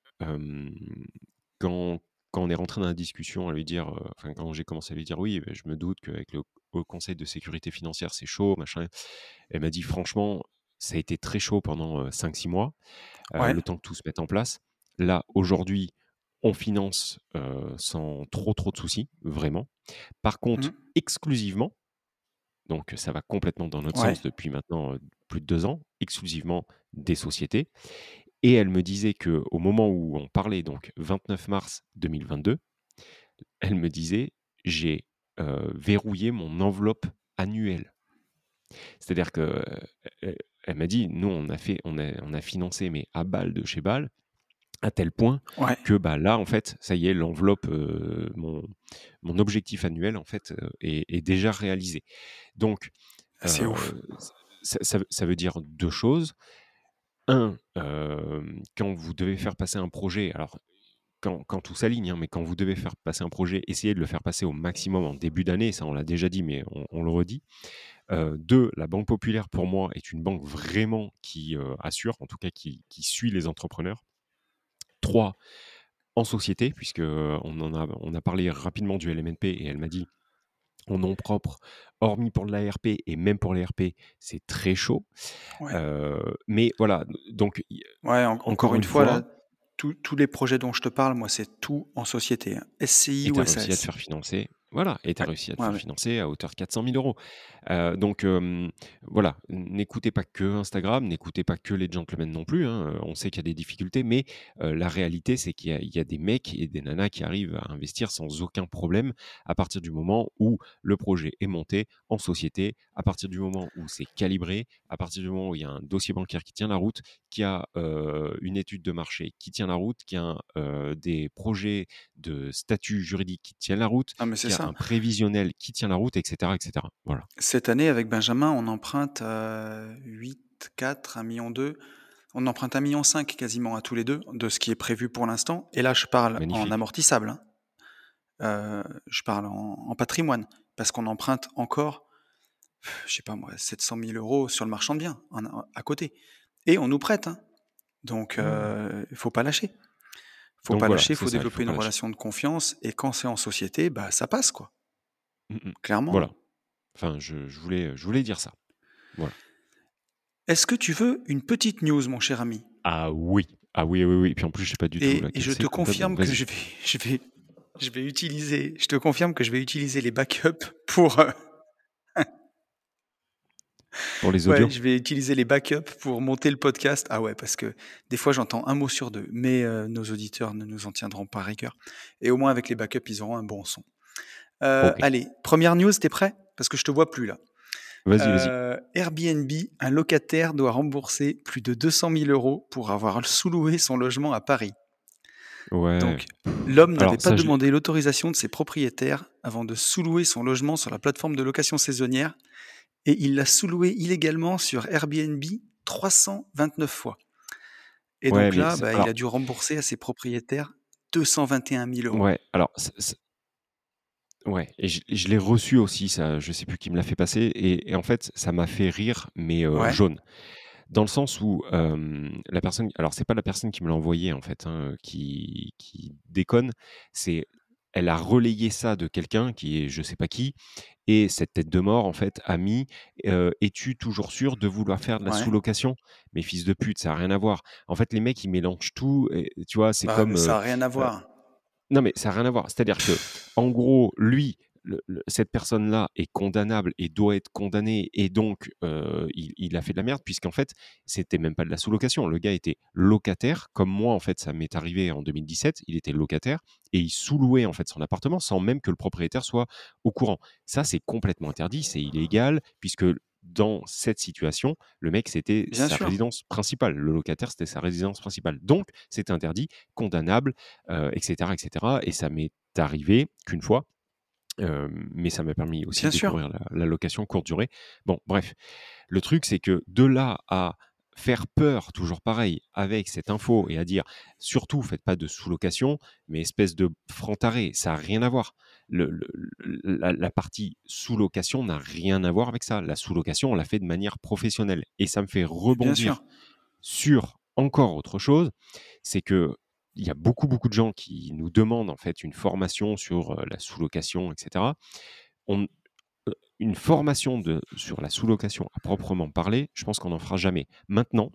quand quand on est rentré dans la discussion à lui dire, enfin quand j'ai commencé à lui dire oui, je me doute qu'avec le Conseil de sécurité financière c'est chaud, machin. Elle m'a dit franchement, ça a été très chaud pendant 5-6 mois, le temps que tout se mette en place. Là aujourd'hui, on finance sans trop trop de soucis, vraiment. Par contre, mmh. exclusivement, donc ça va complètement dans notre sens depuis maintenant plus de deux ans, exclusivement des sociétés. Et elle me disait que au moment où on parlait, donc 29 mars 2022, elle me disait j'ai verrouillé mon enveloppe annuelle. C'est-à-dire que elle m'a dit nous on a fait on a, on a financé mais à balle de chez balle à tel point que bah là en fait ça y est l'enveloppe mon, mon objectif annuel en fait est, déjà réalisé. Donc ah, c'est ouf. Ça, ça, veut dire deux choses un, quand vous devez faire passer un projet, alors quand, tout s'aligne, hein, mais quand vous devez faire passer un projet, essayez de le faire passer au maximum en début d'année, ça on l'a déjà dit, mais on, le redit. deux, la Banque Populaire pour moi est une banque vraiment qui assure, en tout cas qui, suit les entrepreneurs. Trois, en société, puisque on en a, on a parlé rapidement du LMNP et elle m'a dit en nom propre, hormis pour l'ARP et même pour l'ARP, c'est très chaud. mais voilà, donc. Ouais, encore, une, fois, tous les projets dont je te parle, moi, c'est tout en société. Hein. SCI ou SAS. réussi à te faire financer. Voilà, et tu as réussi à te financer à hauteur de 400 000 euros. donc voilà, n'écoutez pas que Instagram, n'écoutez pas que les gentlemen non plus. Hein, on sait qu'il y a des difficultés, mais la réalité, c'est qu'il y, a des mecs et des nanas qui arrivent à investir sans aucun problème à partir du moment où le projet est monté en société, à partir du moment où c'est calibré, à partir du moment où il y a un dossier bancaire qui tient la route, qui a une étude de marché qui tient la route, qui a des projets de statut juridique qui tiennent la route, ah, un prévisionnel qui tient la route, etc. etc. Voilà. Cette année, avec Benjamin, on emprunte 8, 4, 1 million 2. On emprunte 1 million 5 quasiment à tous les deux de ce qui est prévu pour l'instant. Et là, je parle en amortissable. Hein. Euh, je parle en, patrimoine parce qu'on emprunte encore, je sais pas moi, 700 000 euros sur le marchand de biens à côté. Et on nous prête. Hein. Donc, mmh. euh, il ne faut pas lâcher faut pas lâcher, il faut développer une relation de confiance. Et quand c'est en société, bah, ça passe, quoi. Mmh Clairement. Voilà. Enfin, je voulais, je voulais dire ça. Voilà. Est-ce que tu veux une petite news, mon cher ami? Ah oui. Ah oui, oui, oui. Puis en plus, je sais pas du tout Et et je te confirme que je vais je vais je vais utiliser je te confirme que je vais utiliser les backups pour, Pour les audios? Ouais, je vais utiliser les backups pour monter le podcast. Ah ouais, parce que des fois, j'entends un mot sur deux, mais heu, nos auditeurs ne nous en tiendront pas rigueur et au moins avec les backups, ils auront un bon son. OK. allez, première news, tu es prêt? Parce que je te vois plus là. Vas-y, vas-y. Heu, Airbnb, un locataire doit rembourser plus de 200 000 € pour avoir sous-loué son logement à Paris. Ouais. Donc l'homme n'avait pas demandé l'autorisation de ses propriétaires avant de sous-louer son logement sur la plateforme de location saisonnière et il l'a sous-loué illégalement sur Airbnb 329 fois et Ouais, donc là, bah, il a dû rembourser à ses propriétaires 221 000 €. Ouais, alors c c ouais et je je l'ai reçu aussi ça, je sais plus qui me l'a fait passer et et en fait, ça m'a fait rire, mais Ouais. jaune. Dans le sens où, hem, la personne alors c'est pas la personne qui me l'a envoyé en fait, hein, qui qui déconne, c'est elle a relayé ça de quelqu'un qui est je sais pas qui et cette tête de mort en fait a mis, «Es-tu toujours sûr de vouloir faire de la Ouais. sous-location?» mais fils de pute, ça a rien à voir. En fait, les mecs, ils mélangent tout et tu vois? C'est Bah, comme, ça a rien à voir. non, mais ça a rien à voir. C'est-à-dire qu'en gros, lui, le le cette personne-là est condamnable et doit être condamné et donc heu, il il a fait de la merde puisqu'en fait, c'était même pas de la sous-location. Le gars était locataire, comme moi, en fait, ça m'est arrivé en 2017. Il était locataire et il sous-louait, en fait, son appartement sans même que le propriétaire soit au courant. Ça, c'est complètement interdit, c'est illégal puisque dans cette situation, le mec, c'était sa sûr. résidence principale. Le locataire, c'était sa résidence principale. Donc, c'est interdit, condamnable, heu, et cetera, et cetera et ça m'est arrivé qu'une fois, mais ça m'a permis aussi Bien de découvrir la la location courte durée. Bon, bref, le truc, c'est que de là à faire peur, toujours pareil, avec cette info et à dire: «Surtout, faites pas de sous-location», mais espèce de franc taré, ça a rien à voir. Le le le la la partie sous-location n'a rien à voir avec ça. La sous-location, on la fait de manière professionnelle et ça me fait rebondir sur encore autre chose, c'est qu'il y a beaucoup, beaucoup de gens qui nous demandent en fait une formation sur, la sous-location et cetera. On une formation de sur la sous-location à proprement parler, je pense qu'on n'en fera jamais. Maintenant,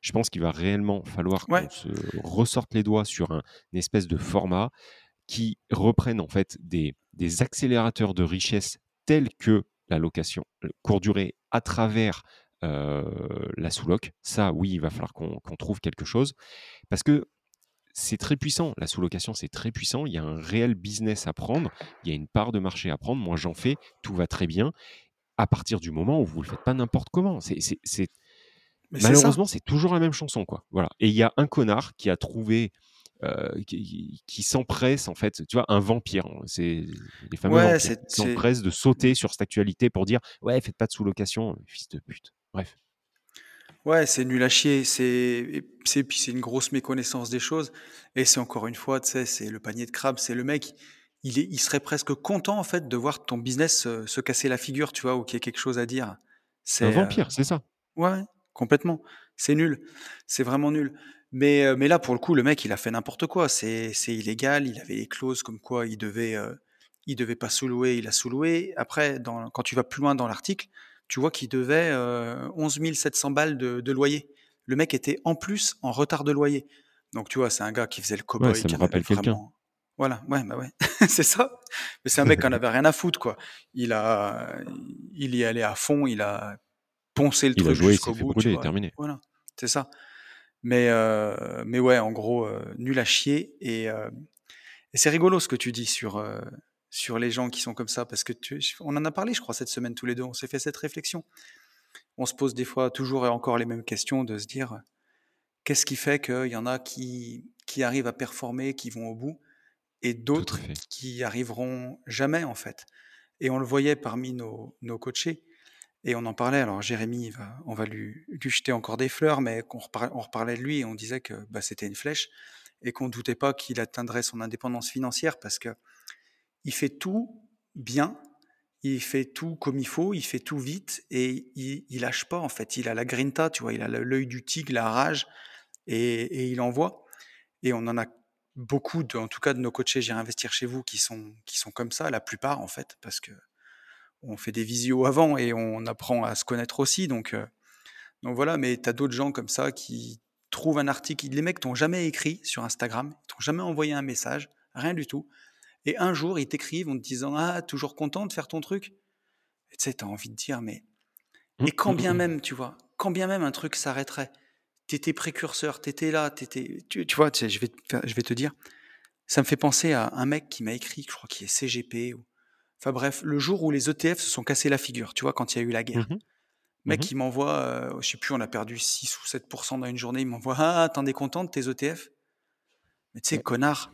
je pense qu'il va réellement falloir Ouais. qu'on se ressorte les doigts sur un une espèce de format qui reprenne en fait des des accélérateurs de richesse tels que la location, courte durée à travers, la sous-loc. Ça, oui, il va falloir qu'on qu'on trouve quelque chose parce que c'est très puissant. La sous-location, c'est très puissant. Il y a un réel business à prendre. Il y a une part de marché à prendre. Moi, j'en fais, tout va très bien. À partir du moment où vous le faites pas n'importe comment, c'est c'est malheureusement, c'est toujours la même chanson, quoi. Voilà et il y a un connard qui a trouvé, heu, qui qui s'empresse en fait, tu vois? Un vampire, c'est les fameux Ouais, vampires qui s'empressent de sauter sur cette actualité pour dire: «Ouais, faites pas de sous-location, fils de pute». Bref. Ouais, c'est nul à chier. C'est c'est puis c'est une grosse méconnaissance des choses et c'est encore une fois, tu sais, c'est le panier de crabe. C'est le mec, il est il serait presque content, en fait, de voir ton business se se casser la figure, tu vois? Ou qu'il y ait quelque chose à dire. Un C'est, heu vampire, c'est ça. ouais, complètement. C'est nul. C'est vraiment nul. Mais, heu, mais là, pour le coup, le mec, il a fait n'importe quoi. C'est c'est illégal. Il avait les clauses comme quoi il devait, il devait pas sous-louer, il a sous-loué. Après, dans quand tu vas plus loin dans l'article, tu vois qu'il devait, heu, 11 700 balles de de loyer. Le mec était en plus en retard de loyer. Donc tu vois, c'est un gars qui faisait le Ouais, cow-boy, ça me rappelle quelqu'un. vraiment voilà, ouais, bah, ouais, c'est ça. Mais c'est un mec qui en avait rien à foutre, quoi. Il a il y allait à fond, il a poncé le Il a truc jusqu'au bout, tu brûler, vois? terminé. Voilà, c'est ça. Mais, heu, mais ouais, en gros, heu, nul à chier et c'est rigolo ce que tu dis sur, sur les gens qui sont comme ça parce que tu on en a parlé, je crois, cette semaine tous les 2. On s'est fait cette réflexion. On se pose des fois toujours et encore les mêmes questions de se dire: «Qu'est-ce qui fait qu'il y en a qui qui arrivent à performer, qui vont au bout et d'autres qui arriveront jamais, en fait?» et on le voyait parmi nos nos coachés et on en parlait. Alors Jérémy, on va lui lui jeter encore des fleurs, mais qu'on repar on reparlait de lui et on disait que, bah, c'était une flèche et qu'on doutait pas qu'il atteindrait son indépendance financière parce qu'il fait tout bien, il fait tout comme il faut, il fait tout vite et il il lâche pas, en fait. Il a la grinta, tu vois? Il a l'œil du tigre, la rage et il envoie et on en a beaucoup en tout cas de nos coachés J'irai investir chez vous qui sont qui sont comme ça, la plupart, en fait, parce que on fait des visios avant et on apprend à se connaître aussi. Donc, donc voilà, mais tu as d'autres gens comme ça qui trouvent un article. Les mecs t'ont jamais écrit sur Instagram, t'ont jamais envoyé un message, rien du tout. Et un jour, ils t'écrivent en te disant Ah, toujours content de faire ton truc? Et tu sais, tu as envie de dire Mais. Mmh, et quand mmh, bien mmh. même, tu vois, quand bien même un truc s'arrêterait, tu étais précurseur, tu étais là, étais, tu, tu vois, je, vais te, je vais te dire, ça me fait penser à un mec qui m'a écrit, je crois qu'il est CGP. Ou... Enfin bref, le jour où les ETF se sont cassés la figure, tu vois, quand il y a eu la guerre. Mec, il m'envoie, euh, je sais plus, on a perdu 6 ou 7% dans une journée, il m'envoie Ah, t'en es content de tes ETF Mais tu sais, connard,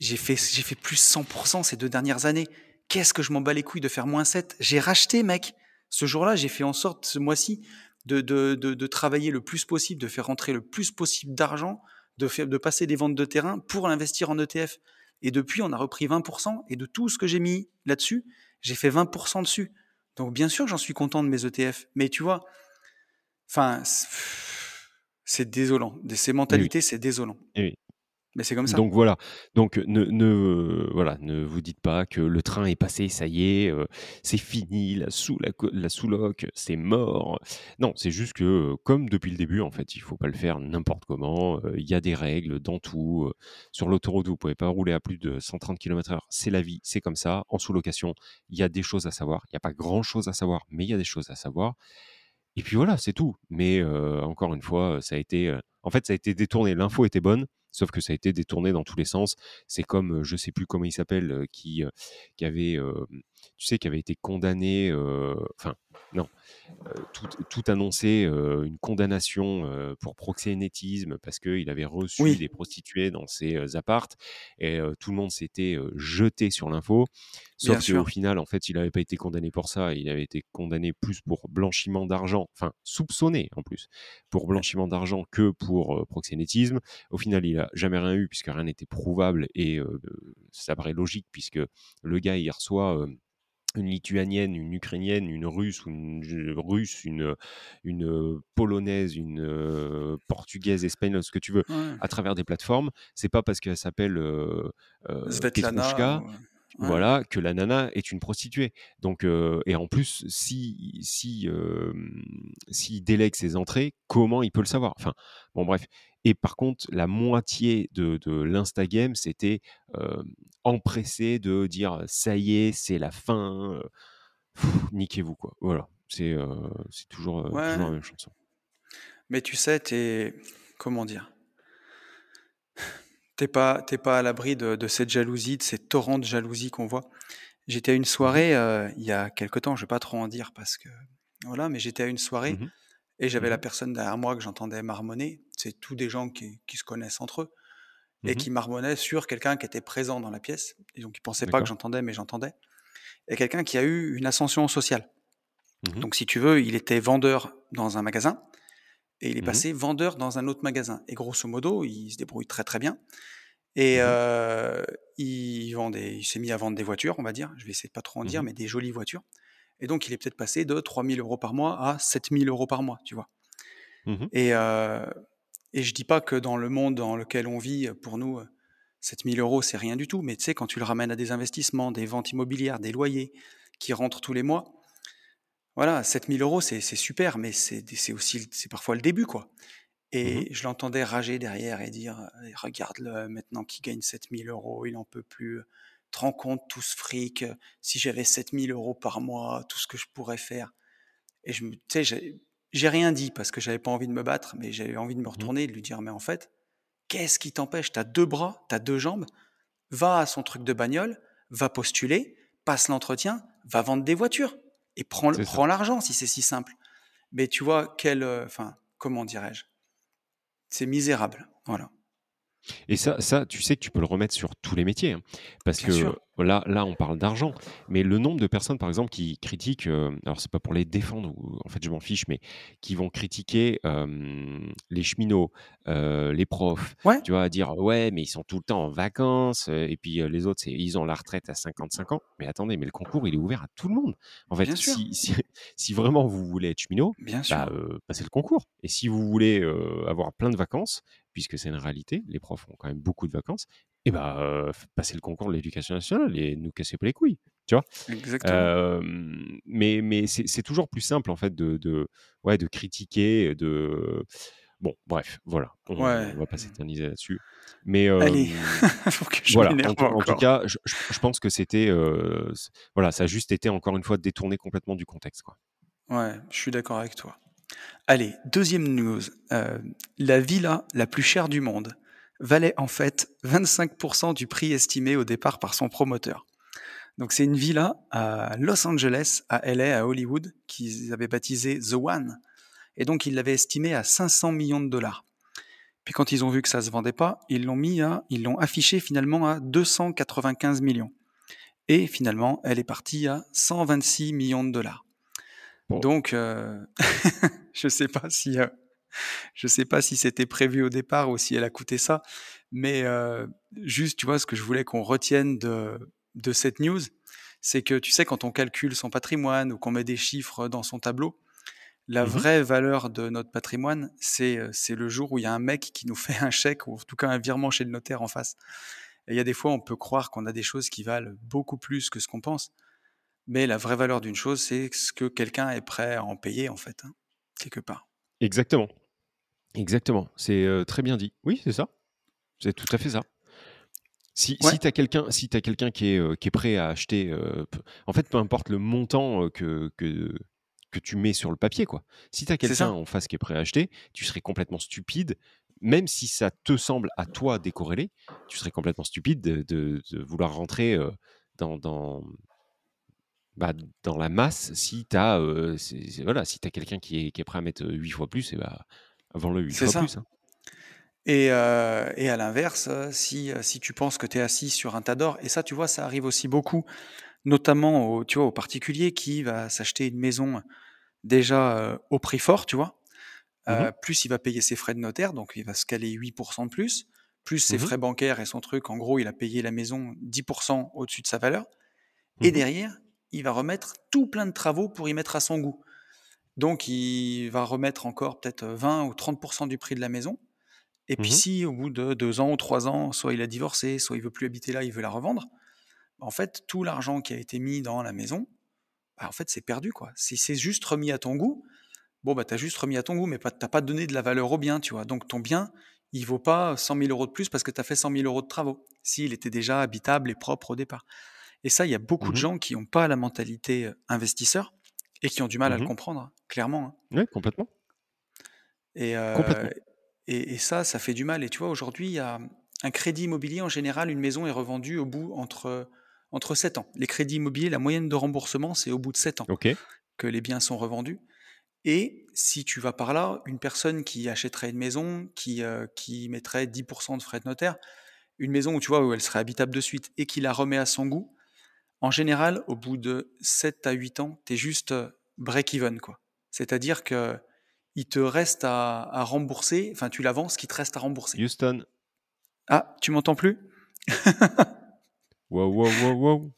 j'ai fait, j'ai fait plus 100% ces deux dernières années. Qu'est-ce que je m'en bats les couilles de faire moins 7 J'ai racheté, mec. Ce jour-là, j'ai fait en sorte, ce mois-ci, de, de, de, de, travailler le plus possible, de faire rentrer le plus possible d'argent, de, faire, de passer des ventes de terrain pour l'investir en ETF. Et depuis, on a repris 20%, et de tout ce que j'ai mis là-dessus, j'ai fait 20% dessus. Donc bien sûr, j'en suis content de mes ETF, mais tu vois, enfin, c'est désolant. Ces mentalités, c'est désolant. oui. Mais c'est comme ça. Donc voilà. Donc ne, ne, voilà, ne vous dites pas que le train est passé, ça y est, euh, c'est fini, la sous la, la sous-loc, c'est mort. Non, c'est juste que comme depuis le début, en fait, il faut pas le faire n'importe comment. Euh, il y a des règles dans tout. Euh, sur l'autoroute, vous pouvez pas rouler à plus de 130 km/h. C'est la vie, c'est comme ça. En sous-location, il y a des choses à savoir. Il n'y a pas grand-chose à savoir, mais il y a des choses à savoir. Et puis voilà, c'est tout. Mais encore une fois, ça a été, en fait, ça a été détourné. L'info était bonne, sauf que ça a été détourné dans tous les sens. C'est comme, je sais plus comment il s'appelle, qui, qui avait, tu sais, qui avait été condamné, enfin, non, tout, tout annonçait une condamnation pour proxénétisme parce qu'il avait reçu des prostituées dans ses appartes et tout le monde s'était jeté sur l'info. Sauf qu'au final, en fait, il n'avait pas été condamné pour ça, il avait été condamné plus pour blanchiment d'argent, enfin soupçonné en plus, pour blanchiment d'argent que pour proxénétisme. Au final, il a jamais rien eu puisque rien n'était prouvable et ça paraît logique puisque le gars, il reçoit une lituanienne, une ukrainienne, une russe, une russe, une, une polonaise, une portugaise, espagnole, ce que tu veux, à travers des plateformes. C'est pas parce qu'elle s'appelle euh, Svetlana, voilà, que la nana est une prostituée. Donc, et en plus, si si s'il délègue ses entrées, comment il peut le savoir? Enfin, bon, bref. Et par contre, la moitié de, de l'Instagame, c'était empressé de dire ça y est, c'est la fin, niquez-vous quoi. Voilà, c'est c'est toujours, toujours la même chanson. Mais tu sais, t'es comment dire? T'es pas, t'es pas à l'abri de, de, cette jalousie, de ces torrents de jalousie qu'on voit. J'étais à une mmh soirée il y a quelque temps, je vais pas trop en dire parce que voilà, mais j'étais à une soirée mmh et j'avais la mmh personne derrière moi que j'entendais marmonner. C'est tous des gens qui, qui, se connaissent entre eux et qui marmonnaient sur quelqu'un qui était présent dans la pièce. Et donc ils pensaient pas que j'entendais, mais j'entendais. Et quelqu'un qui a eu une ascension sociale. Donc si tu veux, il était vendeur dans un magasin et il est passé vendeur dans un autre magasin. Et grosso modo, il se débrouille très très bien. Et euh, il, vend des, il s'est mis à vendre des voitures, on va dire. Je vais essayer de pas trop en dire, mais des jolies voitures. Et donc, il est peut-être passé de 3000 euros par mois à 7000 euros par mois, tu vois. Et, euh, et je dis pas que dans le monde dans lequel on vit, pour nous, 7000 euros, c'est rien du tout. Mais tu sais, quand tu le ramènes à des investissements, des ventes immobilières, des loyers qui rentrent tous les mois, voilà, 7000 euros, c'est super, mais c'est aussi, c'est parfois le début, quoi. Mmh et je l'entendais rager derrière et dire Regarde-le, maintenant qu'il gagne 7000 euros, il n'en peut plus. Te rends compte tout ce fric Si j'avais 7000 euros par mois, tout ce que je pourrais faire. Et je me, tu sais, j'ai rien dit parce que j'avais pas envie de me battre, mais j'avais envie de me mmh retourner et de lui dire Mais en fait, qu'est-ce qui t'empêche? T'as deux bras, t'as deux jambes, va à son truc de bagnole, va postuler, passe l'entretien, va vendre des voitures et prends, prends l'argent si c'est si simple. Mais tu vois, quel, enfin, comment dirais-je? C'est misérable, voilà. Et ça, ça, tu sais que tu peux le remettre sur tous les métiers, hein, parce que là, là, on parle d'argent, mais le nombre de personnes, par exemple, qui critiquent, alors alors c'est pas pour les défendre, ou en fait je m'en fiche, mais qui vont critiquer les cheminots, les profs, tu vois, dire ouais, mais ils sont tout le temps en vacances, et puis les autres, ils ont la retraite à 55 ans. Mais attendez, mais le concours, il est ouvert à tout le monde. En fait, si, si, vraiment vous voulez être cheminot, bah, passez le concours. Et si vous voulez avoir plein de vacances, puisque c'est une réalité, les profs ont quand même beaucoup de vacances, et bah, passer le concours de l'éducation nationale et nous casser pas les couilles, tu vois? Exactement. mais mais c'est toujours plus simple, en fait, de de ouais, de critiquer, de bon, bref, voilà, on Ouais. va pas s'éterniser là-dessus. Mais Allez, faut que je voilà, m'énerve en tout cas, je je pense que c'était, voilà, ça a juste été encore une fois détourné complètement du contexte, quoi. Ouais, je suis d'accord avec toi. Allez, deuxième news, la villa la plus chère du monde valait en fait 25% du prix estimé au départ par son promoteur. Donc c'est une villa à Los Angeles, à LA, à Hollywood, qu'ils avaient baptisé The One. Et donc ils l'avaient estimé à 500 millions de dollars. Puis quand ils ont vu que ça se vendait pas, ils l'ont mis à, ils l'ont affiché finalement à 295 millions. Et finalement, elle est partie à 126 millions de dollars. Donc, euh, je sais pas si, euh, je sais pas si c'était prévu au départ ou si elle a coûté ça, mais euh, juste, tu vois, ce que je voulais qu'on retienne de, de cette news, c'est que tu sais, quand on calcule son patrimoine ou qu'on met des chiffres dans son tableau, la Mmh vraie valeur de notre patrimoine, c'est c'est le jour où il y a un mec qui nous fait un chèque ou en tout cas un virement chez le notaire en face. Et il y a des fois, on peut croire qu'on a des choses qui valent beaucoup plus que ce qu'on pense. Mais la vraie valeur d'une chose, c'est ce que quelqu'un est prêt à en payer, en fait, hein, quelque part. Exactement. Exactement. C'est très bien dit. Oui, c'est ça. C'est tout à fait ça. Si, Ouais. si tu as quelqu'un si as quelqu'un qui, est, qui est prêt à acheter, en fait, peu importe le montant que, que, que tu mets sur le papier, quoi. Si tu as quelqu'un en face qui est prêt à acheter, tu serais complètement stupide, même si ça te semble à toi décorrélé, tu serais complètement stupide de, de, vouloir rentrer dans, dans, bah, dans la masse si tu as, voilà, si as quelqu'un qui est, qui est prêt à mettre 8 fois plus, et bah, vends-le 8 fois ça. plus. Hein. Et, euh, et, à l'inverse, si, si tu penses que tu es assis sur un tas d'or, et ça, tu vois, ça arrive aussi beaucoup, notamment au, tu vois, au particulier qui va s'acheter une maison déjà euh, au prix fort, tu vois. Euh, mmh plus il va payer ses frais de notaire, donc il va se caler 8% de plus, plus ses mmh frais bancaires et son truc, en gros, il a payé la maison 10% au-dessus de sa valeur. Et mmh derrière, il va remettre tout plein de travaux pour y mettre à son goût. Donc, il va remettre encore peut-être 20 ou 30% du prix de la maison. Et puis, mmh si au bout de deux ans ou trois ans, soit il a divorcé, soit il veut plus habiter là, il veut la revendre, en fait, tout l'argent qui a été mis dans la maison, bah, en fait, c'est perdu. quoi. Si c'est juste remis à ton goût, bon, bah, tu as juste remis à ton goût, mais tu n'as pas donné de la valeur au bien, tu vois. Donc, ton bien, il vaut pas 100 000 euros de plus parce que tu as fait 100 000 euros de travaux, s'il était déjà habitable et propre au départ. Et ça, il y a beaucoup de mmh gens qui n'ont pas la mentalité investisseur et qui ont du mal à le mmh comprendre, hein, clairement. Hein. Oui, complètement. Et, euh, et, et, ça, ça fait du mal. Et tu vois, aujourd'hui, il y a un crédit immobilier, en général, une maison est revendue au bout entre, entre 7 ans. Les crédits immobiliers, la moyenne de remboursement, c'est au bout de 7 ans que les biens sont revendus. Et si tu vas par là, une personne qui achèterait une maison, qui, euh, qui mettrait 10% de frais de notaire, une maison où tu vois où elle serait habitable de suite et qui la remet à son goût, en général, au bout de 7 à 8 ans, tu es juste break-even. quoi. C'est-à-dire que il te reste à, à rembourser, enfin tu l'avances, qui te reste à rembourser. Houston. Ah, tu m'entends plus? Wow, wow, wow, wow.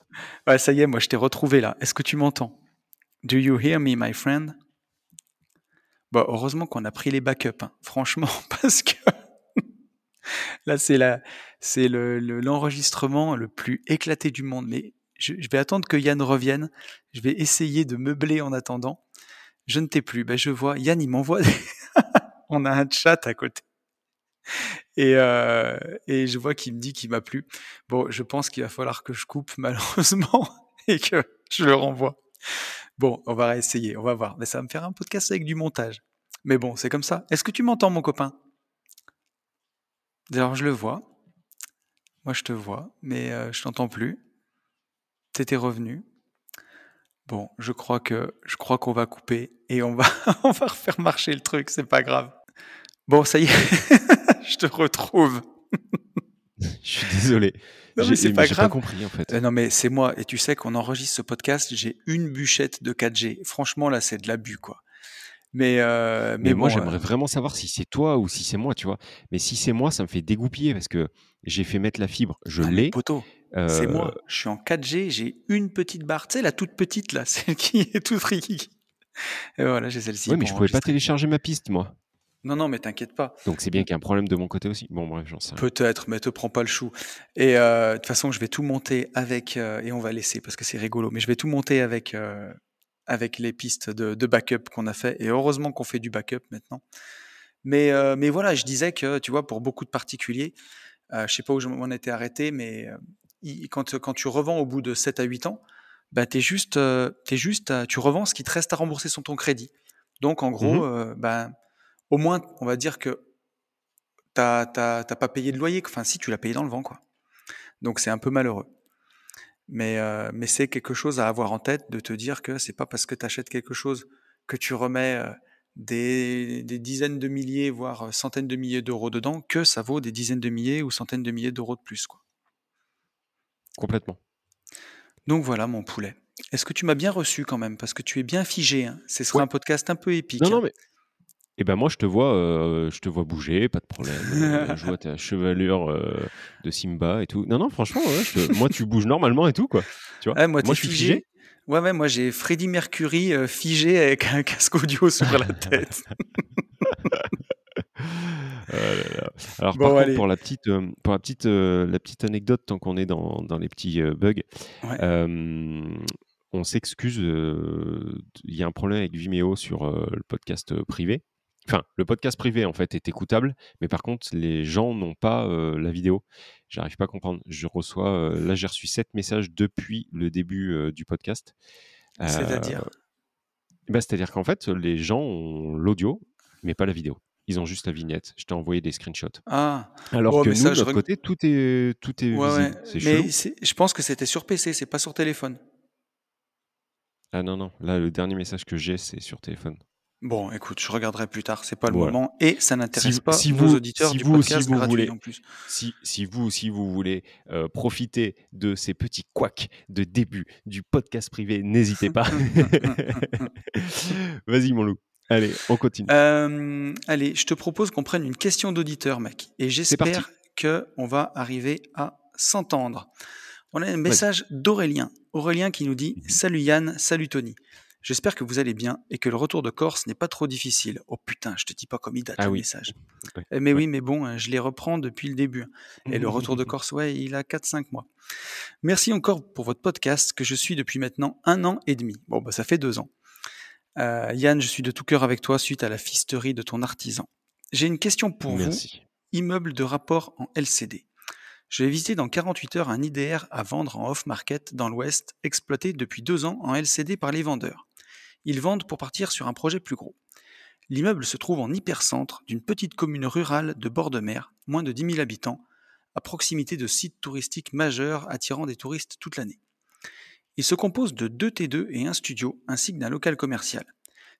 Ouais, ça y est, moi je t'ai retrouvé là. Est-ce que tu m'entends? Do you hear me, my friend? Bon, heureusement qu'on a pris les backups, hein. franchement, parce que là c'est la, c'est le, l'enregistrement le, plus éclaté du monde. Mais je, vais attendre que Yann revienne. Je vais essayer de meubler en attendant. Je ne t'ai plus. Ben, je vois, Yann, il m'envoie. On a un chat à côté. Et, euh, et je vois qu'il me dit qu'il m'a plu. Bon, je pense qu'il va falloir que je coupe malheureusement et que je le renvoie. Bon, on va essayer, on va voir. Mais ça va me faire un podcast avec du montage. Mais bon, c'est comme ça. Est-ce que tu m'entends, mon copain? D'ailleurs, je le vois. Moi, je te vois, mais euh, je t'entends plus. T'étais revenu. Bon, je crois que je crois qu'on va couper et on va on va refaire marcher le truc. C'est pas grave. Bon, ça y est, je te retrouve. je suis désolé. Non, mais c'est pas grave. Pas compris en fait. Euh, non, mais c'est moi. Et tu sais qu'on enregistre ce podcast, j'ai une bûchette de 4G. Franchement, là, c'est de l'abus, quoi. Mais, euh, mais, mais, bon, moi, j'aimerais euh... vraiment savoir si c'est toi ou si c'est moi, tu vois. Mais si c'est moi, ça me fait dégoupiller parce que j'ai fait mettre la fibre, je ah, l'ai. Poteau, euh... c'est moi. Je suis en 4G, j'ai une petite barre. Tu sais, la toute petite, là, celle qui est toute friki. Et voilà, j'ai celle-ci. Oui, mais je pouvais pas télécharger ma piste, moi. Non, non, mais t'inquiète pas. Donc c'est bien qu'il y a un problème de mon côté aussi. Bon, bref, j'en sais Peut-être, mais te prends pas le chou. Et de toute façon, je vais tout monter avec, et on va laisser parce que c'est rigolo, mais je vais tout monter avec, avec les pistes de, de backup qu'on a fait. Et heureusement qu'on fait du backup maintenant. Mais, mais voilà, je disais que, tu vois, pour beaucoup de particuliers, je sais pas où je m'en étais arrêté, mais quand, quand tu revends au bout de 7 à 8 ans, bah, es juste, es juste tu revends ce qui te reste à rembourser sur ton crédit. Donc, en gros, mmh bah, au moins, on va dire que tu n'as pas payé de loyer. Enfin, si, tu l'as payé dans le vent, quoi. Donc, c'est un peu malheureux. Mais, mais c'est quelque chose à avoir en tête de te dire que c'est pas parce que tu achètes quelque chose que tu remets des, des, dizaines de milliers, voire centaines de milliers d'euros dedans, que ça vaut des dizaines de milliers ou centaines de milliers d'euros de plus. Quoi. Complètement. Donc voilà mon poulet. Est-ce que tu m'as bien reçu quand même? Parce que tu es bien figé. Hein. Ce sera un podcast un peu épique. Non, non, hein. mais. Eh ben moi je te vois, euh, je te vois bouger, pas de problème. Euh, je vois ta chevelure euh, de Simba et tout. Non non franchement, moi tu bouges normalement et tout quoi. Tu vois? Moi, je suis figé. Ouais ouais moi j'ai Freddie Mercury figé avec un casque audio sur la tête. Oh Alors par contre, pour la petite, pour la petite, la petite anecdote, tant qu'on est dans, dans les petits bugs, on s'excuse. Il y a un problème avec Vimeo sur le podcast privé. Enfin, le podcast privé en fait est écoutable, mais par contre, les gens n'ont pas la vidéo. J'arrive pas à comprendre. Je reçois, là, j'ai reçu 7 messages depuis le début du podcast. C'est-à-dire? bah, C'est-à-dire qu'en fait, les gens ont l'audio, mais pas la vidéo. Ils ont juste la vignette. Je t'ai envoyé des screenshots. Ah. Alors que nous, de notre côté, tout est, tout est visible. Mais je pense que c'était sur PC, c'est pas sur téléphone. Ah non, non. Là, le dernier message que j'ai, c'est sur téléphone. Bon, écoute, je regarderai plus tard, c'est pas le moment et ça n'intéresse pas si vos auditeurs du podcast vous voulez, en plus. Si, si vous si vous voulez euh, profiter de ces petits couacs de début du podcast privé, n'hésitez pas. Vas-y mon loup. Allez, on continue. Euh, allez, je te propose qu'on prenne une question d'auditeur, mec. Et j'espère qu'on va arriver à s'entendre. On a un message d'Aurélien. Aurélien qui nous dit mhm. Salut Yann, salut Tony. J'espère que vous allez bien et que le retour de Corse n'est pas trop difficile. Oh putain, je te dis pas comme il date ah le message. Eh, mais oui, mais bon, hein, je les reprends depuis le début. Et le retour de Corse, ouais, il a 4-5 mois. Merci encore pour votre podcast que je suis depuis maintenant un an et demi. Bon, bah ça fait deux ans. Euh, Yann, je suis de tout cœur avec toi suite à la fisterie de ton artisan. J'ai une question pour vous. Immeuble de rapport en LCD. Je vais visiter dans 48 heures un IDR à vendre en off-market dans l'Ouest, exploité depuis deux ans en LCD par les vendeurs. Ils vendent pour partir sur un projet plus gros. L'immeuble se trouve en hypercentre d'une petite commune rurale de bord de mer, moins de 10 000 habitants, à proximité de sites touristiques majeurs attirant des touristes toute l'année. Il se compose de deux T2 et un studio, ainsi que d'un local commercial.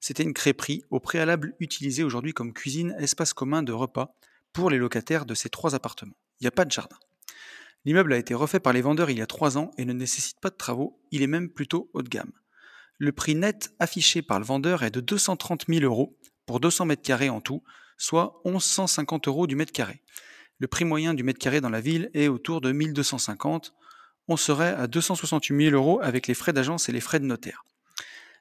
C'était une crêperie, au préalable utilisée aujourd'hui comme cuisine, espace commun de repas pour les locataires de ces trois appartements. Il n'y a pas de jardin. L'immeuble a été refait par les vendeurs il y a trois ans et ne nécessite pas de travaux, il est même plutôt haut de gamme. Le prix net affiché par le vendeur est de 230 000 euros pour 200 mètres carrés en tout, soit 1150 euros du mètre carré. Le prix moyen du mètre carré dans la ville est autour de 1250 on serait à 268 000 euros avec les frais d'agence et les frais de notaire.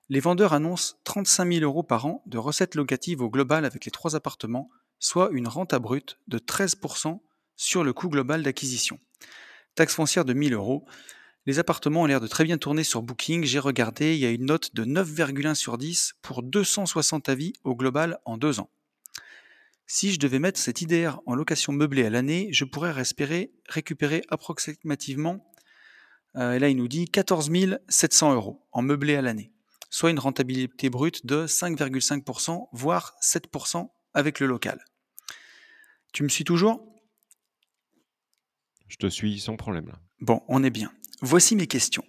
Les vendeurs annoncent 35 000 euros par an de recettes locatives au global avec les trois appartements, soit une rente à brut de 13% sur le coût global d'acquisition. Taxe foncière de 1000 euros. Les appartements ont l'air de très bien tourner sur Booking. J'ai regardé, il y a une note de 9,1 sur 10 pour 260 avis au global en deux ans. Si je devais mettre cet IDR en location meublée à l'année, je pourrais récupérer approximativement et là, il nous dit 14 700 euros en meublé à l'année, soit une rentabilité brute de 5,5%, voire 7% avec le local. Tu me suis toujours? Je te suis sans problème. Là. Bon, on est bien. Voici mes questions.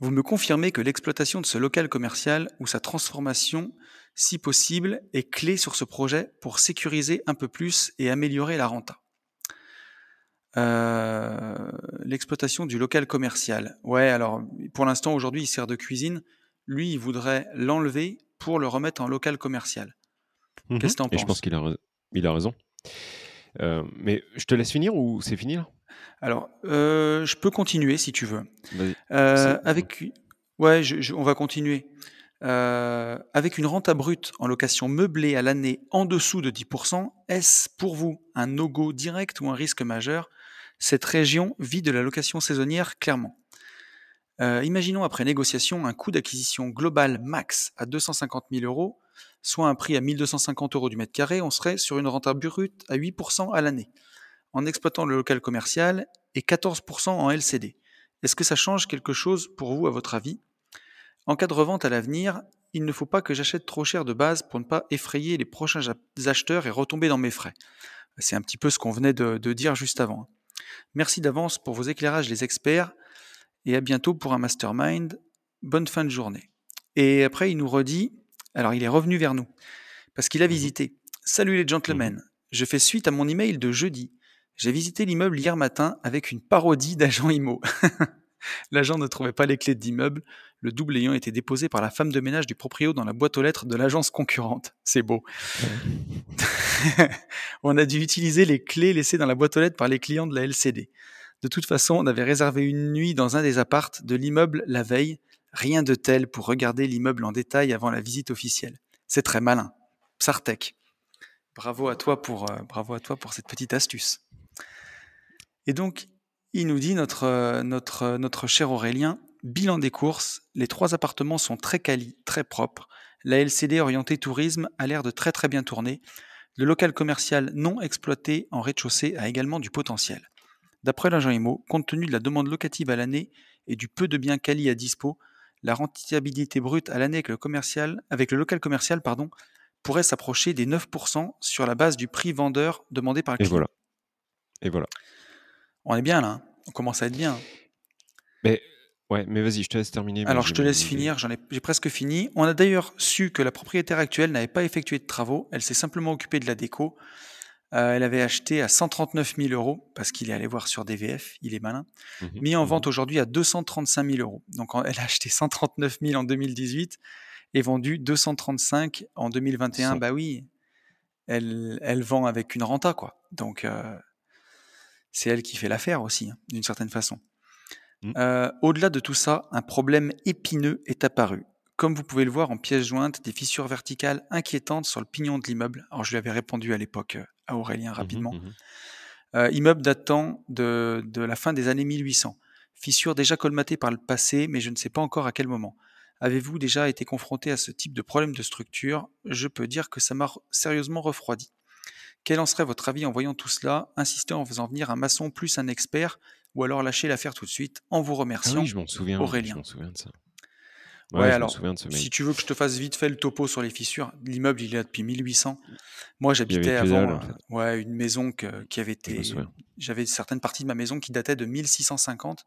Vous me confirmez que l'exploitation de ce local commercial ou sa transformation, si possible, est clé sur ce projet pour sécuriser un peu plus et améliorer la renta? Euh, l'exploitation du local commercial. Ouais, alors pour l'instant aujourd'hui il sert de cuisine. Lui, il voudrait l'enlever pour le remettre en local commercial. Mhm. Qu'est-ce que t'en penses Je pense qu'il a, il a raison. Euh, mais je te laisse finir ou c'est fini là? Alors, euh, je peux continuer si tu veux. avec, ouais, on va continuer. avec une renta brute en location meublée à l'année en dessous de 10%, est-ce pour vous un no-go direct ou un risque majeur? Cette région vit de la location saisonnière clairement. imaginons après négociation un coût d'acquisition global max à 250 000 euros, soit un prix à 1250 euros du mètre carré, on serait sur une renta brute à 8% à l'année, en exploitant le local commercial et 14% en LCD. Est-ce que ça change quelque chose pour vous à votre avis? En cas de revente à l'avenir, il ne faut pas que j'achète trop cher de base pour ne pas effrayer les prochains acheteurs et retomber dans mes frais. C'est un petit peu ce qu'on venait de, dire juste avant. Merci d'avance pour vos éclairages les experts et à bientôt pour un mastermind. Bonne fin de journée. Et après, il nous redit, alors il est revenu vers nous, parce qu'il a mmh visité. Salut les gentlemen, mmh je fais suite à mon email de jeudi. J'ai visité l'immeuble hier matin avec une parodie d'agent IMO. L'agent ne trouvait pas les clés de l'immeuble, le double ayant été déposé par la femme de ménage du proprio dans la boîte aux lettres de l'agence concurrente. C'est beau. on a dû utiliser les clés laissées dans la boîte aux lettres par les clients de la LCD. De toute façon, on avait réservé une nuit dans un des appartes de l'immeuble la veille. Rien de tel pour regarder l'immeuble en détail avant la visite officielle. C'est très malin. Psartec. Bravo à toi pour, euh, bravo à toi pour cette petite astuce. Et donc, il nous dit, notre, euh, notre, euh, notre cher Aurélien, bilan des courses, les trois appartements sont très quali, très propres. La LCD orientée tourisme a l'air de très très bien tourner. Le local commercial non exploité en rez-de-chaussée a également du potentiel. D'après l'agent IMO, compte tenu de la demande locative à l'année et du peu de biens quali à dispo, la rentabilité brute à l'année avec le, commercial, avec le local commercial pardon, pourrait s'approcher des 9% sur la base du prix vendeur demandé par le client. Et voilà. Et voilà. On est bien là, hein. on commence à être bien. Mais ouais, mais vas-y, je te laisse terminer. Alors je te laisse finir, j'en ai, j'ai presque fini. On a d'ailleurs su que la propriétaire actuelle n'avait pas effectué de travaux, elle s'est simplement occupée de la déco. Euh, elle avait acheté à 139 000 euros, parce qu'il est allé voir sur DVF, il est malin, mmh mis en mmh vente aujourd'hui à 235 000 euros. Donc elle a acheté 139 000 en 2018 et vendu 235 en 2021. Bah oui, elle, elle vend avec une renta, quoi. Donc euh, c'est elle qui fait l'affaire aussi, hein, d'une certaine façon. Mmh. Euh, au-delà de tout ça, un problème épineux est apparu. Comme vous pouvez le voir en pièces jointes, des fissures verticales inquiétantes sur le pignon de l'immeuble. Alors je lui avais répondu à l'époque euh, à Aurélien mmh rapidement. Mmh euh, immeuble datant de, de, la fin des années 1800. Fissures déjà colmatées par le passé, mais je ne sais pas encore à quel moment. Avez-vous déjà été confronté à ce type de problème de structure? Je peux dire que ça m'a sérieusement refroidi. Quel en serait votre avis en voyant tout cela? Insister en faisant venir un maçon plus un expert ou alors lâcher l'affaire tout de suite en vous remerciant. Ah oui, je m'en souviens. Aurélien. Je m'en souviens de ça. Ouais, alors, si tu veux que je te fasse vite fait le topo sur les fissures, l'immeuble il est là depuis 1800. Moi j'habitais avant ouais, une maison qui avait été. J'avais certaines parties de ma maison qui dataient de 1650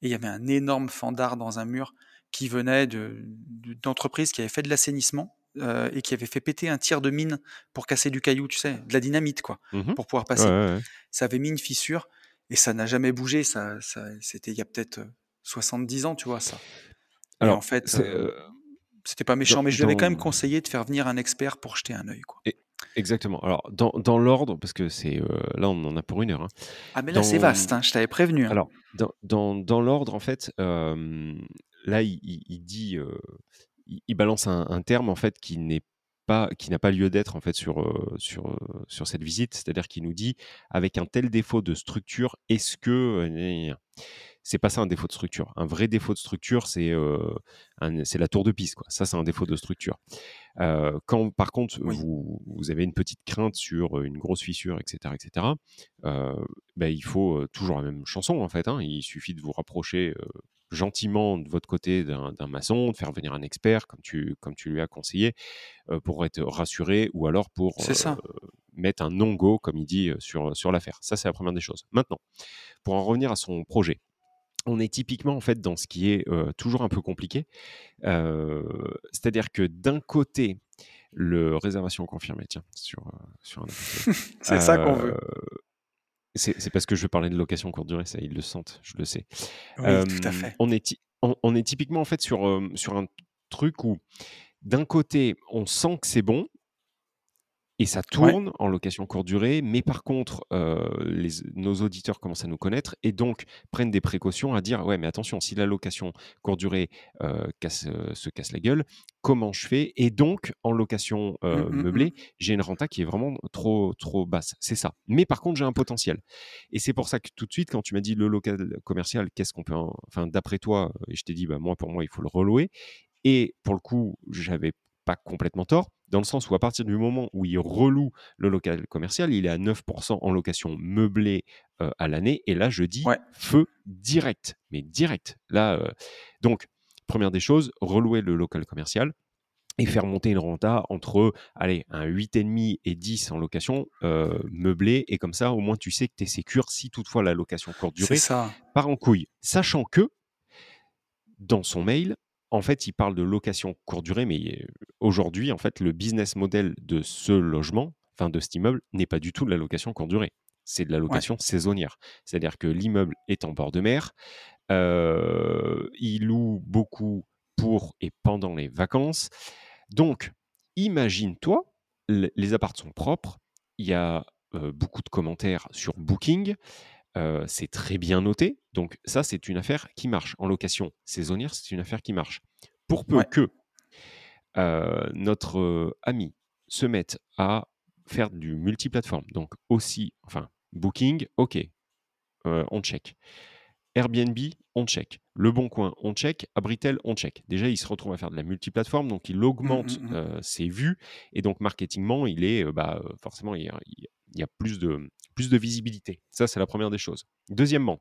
et il y avait un énorme fandard dans un mur qui venait d'entreprises qui avaient fait de l'assainissement euh, et qui avait fait péter un tir de mine pour casser du caillou, tu sais, de la dynamite, quoi, mmh pour pouvoir passer. Ça avait mis une fissure et ça n'a jamais bougé. Ça, c'était il y a peut-être 70 ans, tu vois, ça. Alors, en fait, euh, c'était pas méchant, mais je lui avais quand même conseillé de faire venir un expert pour jeter un œil, quoi. Exactement. Alors, dans, dans l'ordre, parce que c'est euh, là, on en a pour une heure. Hein. Ah, mais là, c'est vaste, hein, je t'avais prévenu. Hein. Alors, dans, dans, dans l'ordre, en fait, là, il, il dit, il, balance un, terme en fait qui n'est pas, qui n'a pas lieu d'être en fait sur, sur, sur cette visite, c'est-à-dire qu'il nous dit avec un tel défaut de structure, est-ce que c'est pas ça un défaut de structure. Un vrai défaut de structure, c'est c'est la tour de piste. Quoi. Ça, c'est un défaut de structure. quand, par contre, vous, vous, avez une petite crainte sur une grosse fissure, etc., etc., bah, il faut toujours la même chanson, en fait. Hein. Il suffit de vous rapprocher gentiment de votre côté d'un maçon, de faire venir un expert, comme tu, comme tu lui as conseillé, euh, pour être rassuré ou alors pour euh, mettre un non-go, comme il dit, euh, sur, sur l'affaire. Ça, c'est la première des choses. Maintenant, pour en revenir à son projet, on est typiquement en fait dans ce qui est toujours un peu compliqué. C'est-à-dire que d'un côté, le réservation confirmée, tiens, sur, sur un. c'est ça qu'on veut. C'est parce que je veux parler de location courte durée, ça, ils le sentent, je le sais. Oui, tout à fait. On est, on, est typiquement en fait sur, sur un truc où, d'un côté, on sent que c'est bon, Et ça tourne en location courte durée, mais par contre, les nos auditeurs commencent à nous connaître et donc prennent des précautions à dire: «Ouais, mais attention, si la location courte durée, casse, se casse la gueule, comment je fais?» et donc en location, Mmh, mmh, mmh. meublée, j'ai une renta qui est vraiment trop trop basse. C'est ça. Mais par contre, j'ai un potentiel et c'est pour ça que tout de suite, quand tu m'as dit: «Le local commercial, qu'est-ce qu'on peut en» enfin, d'après toi, et je t'ai dit: «Bah, moi, pour moi, il faut le relouer» et pour le coup, j'avais pas complètement tort, dans le sens où à partir du moment où il reloue le local commercial, il est à 9% en location meublée euh, à l'année. Et là, je dis Ouais. feu direct, mais direct. Là, euh, donc, première des choses, relouer le local commercial et faire monter une renta entre allez, un 8,5 et 10 en location euh, meublée. Et comme ça, au moins, tu sais que tu es sécure si toutefois la location courte durée ça. part en couille. Sachant que, dans son mail, en fait, il parle de location courte durée, mais aujourd'hui, en fait, le business model de ce logement, enfin de cet immeuble, n'est pas du tout de la location courte durée. C'est de la Ouais. location saisonnière. C'est-à-dire que l'immeuble est en bord de mer, euh, il loue beaucoup pour et pendant les vacances. Donc, imagine-toi, les apparts sont propres, il y a euh, beaucoup de commentaires sur Booking, euh, c'est très bien noté. Donc ça, c'est une affaire qui marche. En location saisonnière, c'est une affaire qui marche. Pour peu Ouais. que euh, notre euh, ami se mette à faire du multiplateforme, donc aussi, enfin, Booking, ok, on check. Airbnb, on check. Le Bon Coin, on check. Abritel, on check. Déjà, il se retrouve à faire de la multiplateforme, donc il Mmh, augmente mmh, mmh. ses vues. Et donc, marketingement, il est, bah, forcément, il a, il y a plus, de, visibilité. Ça, c'est la première des choses. Deuxièmement,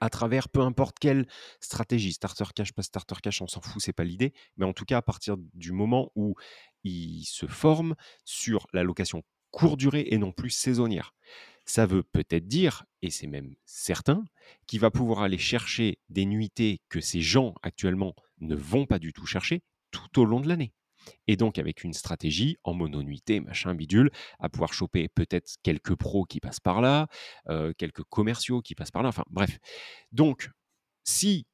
à travers peu importe quelle stratégie, starter cash, pas starter cash, on s'en fout, c'est pas l'idée, mais en tout cas à partir du moment où il se forme sur la location courte durée et non plus saisonnière. Ça veut peut-être dire, et c'est même certain, qu'il va pouvoir aller chercher des nuitées que ces gens actuellement ne vont pas du tout chercher tout au long de l'année. Et donc avec une stratégie en mononuité, machin bidule, à pouvoir choper peut-être quelques pros qui passent par là, euh, quelques commerciaux qui passent par là, enfin bref. Donc, si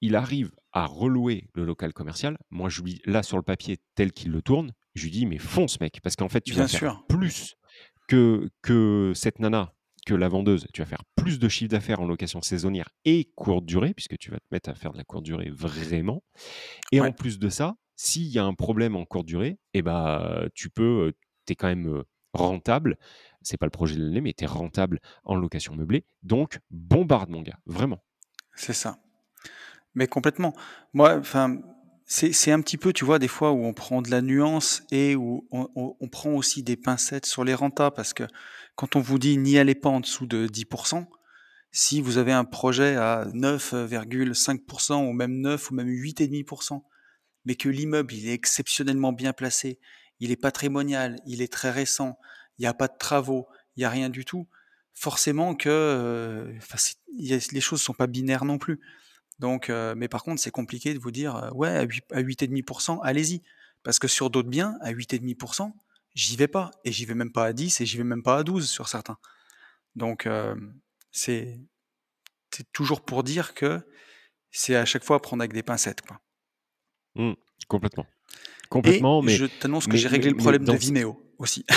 il arrive à relouer le local commercial, moi je lui, là sur le papier tel qu'il le tourne, je lui dis mais fonce mec, parce qu'en fait tu Bien vas faire plus que, que cette nana, que la vendeuse, tu vas faire plus de chiffre d'affaires en location saisonnière et courte durée, puisque tu vas te mettre à faire de la courte durée vraiment. Et Ouais. en plus de ça, s'il y a un problème en courte durée, eh ben, tu peux, tu es quand même rentable. C'est pas le projet de l'année, mais tu es rentable en location meublée. Donc, bombarde, mon gars, vraiment. C'est ça. Mais complètement. Moi, enfin, c'est un petit peu, tu vois, des fois où on prend de la nuance et où on prend aussi des pincettes sur les rentas parce que quand on vous dit n'y allez pas en dessous de 10%, si vous avez un projet à 9,5% ou même 9 ou même 8,5%, mais que l'immeuble il est exceptionnellement bien placé, il est patrimonial, il est très récent, il n'y a pas de travaux, il n'y a rien du tout, forcément que euh, les choses sont pas binaires non plus. Donc, euh, mais par contre, c'est compliqué de vous dire, euh, ouais, à 8, à 8,5%, allez-y. Parce que sur d'autres biens, à 8,5%, j'y vais pas. Et j'y vais même pas à 10 et j'y vais même pas à 12 sur certains. Donc, euh, c'est toujours pour dire que c'est à chaque fois à prendre avec des pincettes. Quoi. Mmh, complètement. Et Complètement, mais, je t'annonce que j'ai réglé le problème de Vimeo aussi.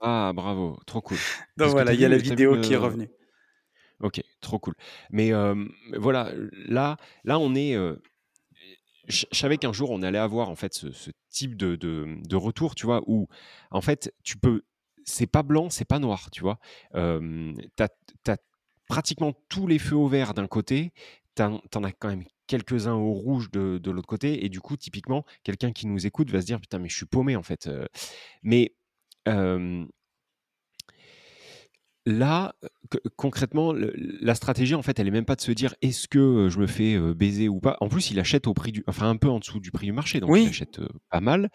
Ah, bravo, trop cool. Donc voilà, il y a la vu vidéo qui est revenue. Ok, trop cool. Mais euh, voilà, là, là, on est. euh, je je savais qu'un jour on allait avoir en fait ce, ce type de, de, de retour, tu vois, où en fait tu peux, c'est pas blanc, c'est pas noir, tu vois. Euh, t'as, t'as pratiquement tous les feux au vert d'un côté, t'en, as quand même quelques-uns au rouge de, de l'autre côté, et du coup, typiquement, quelqu'un qui nous écoute va se dire putain, mais je suis paumé en fait. Euh, Mais euh, Là, que- concrètement, le- la stratégie, en fait, elle est même pas de se dire est-ce que euh, je me fais euh, baiser ou pas? En plus, il achète au prix du, enfin un peu en dessous du prix du marché, donc il achète pas mal.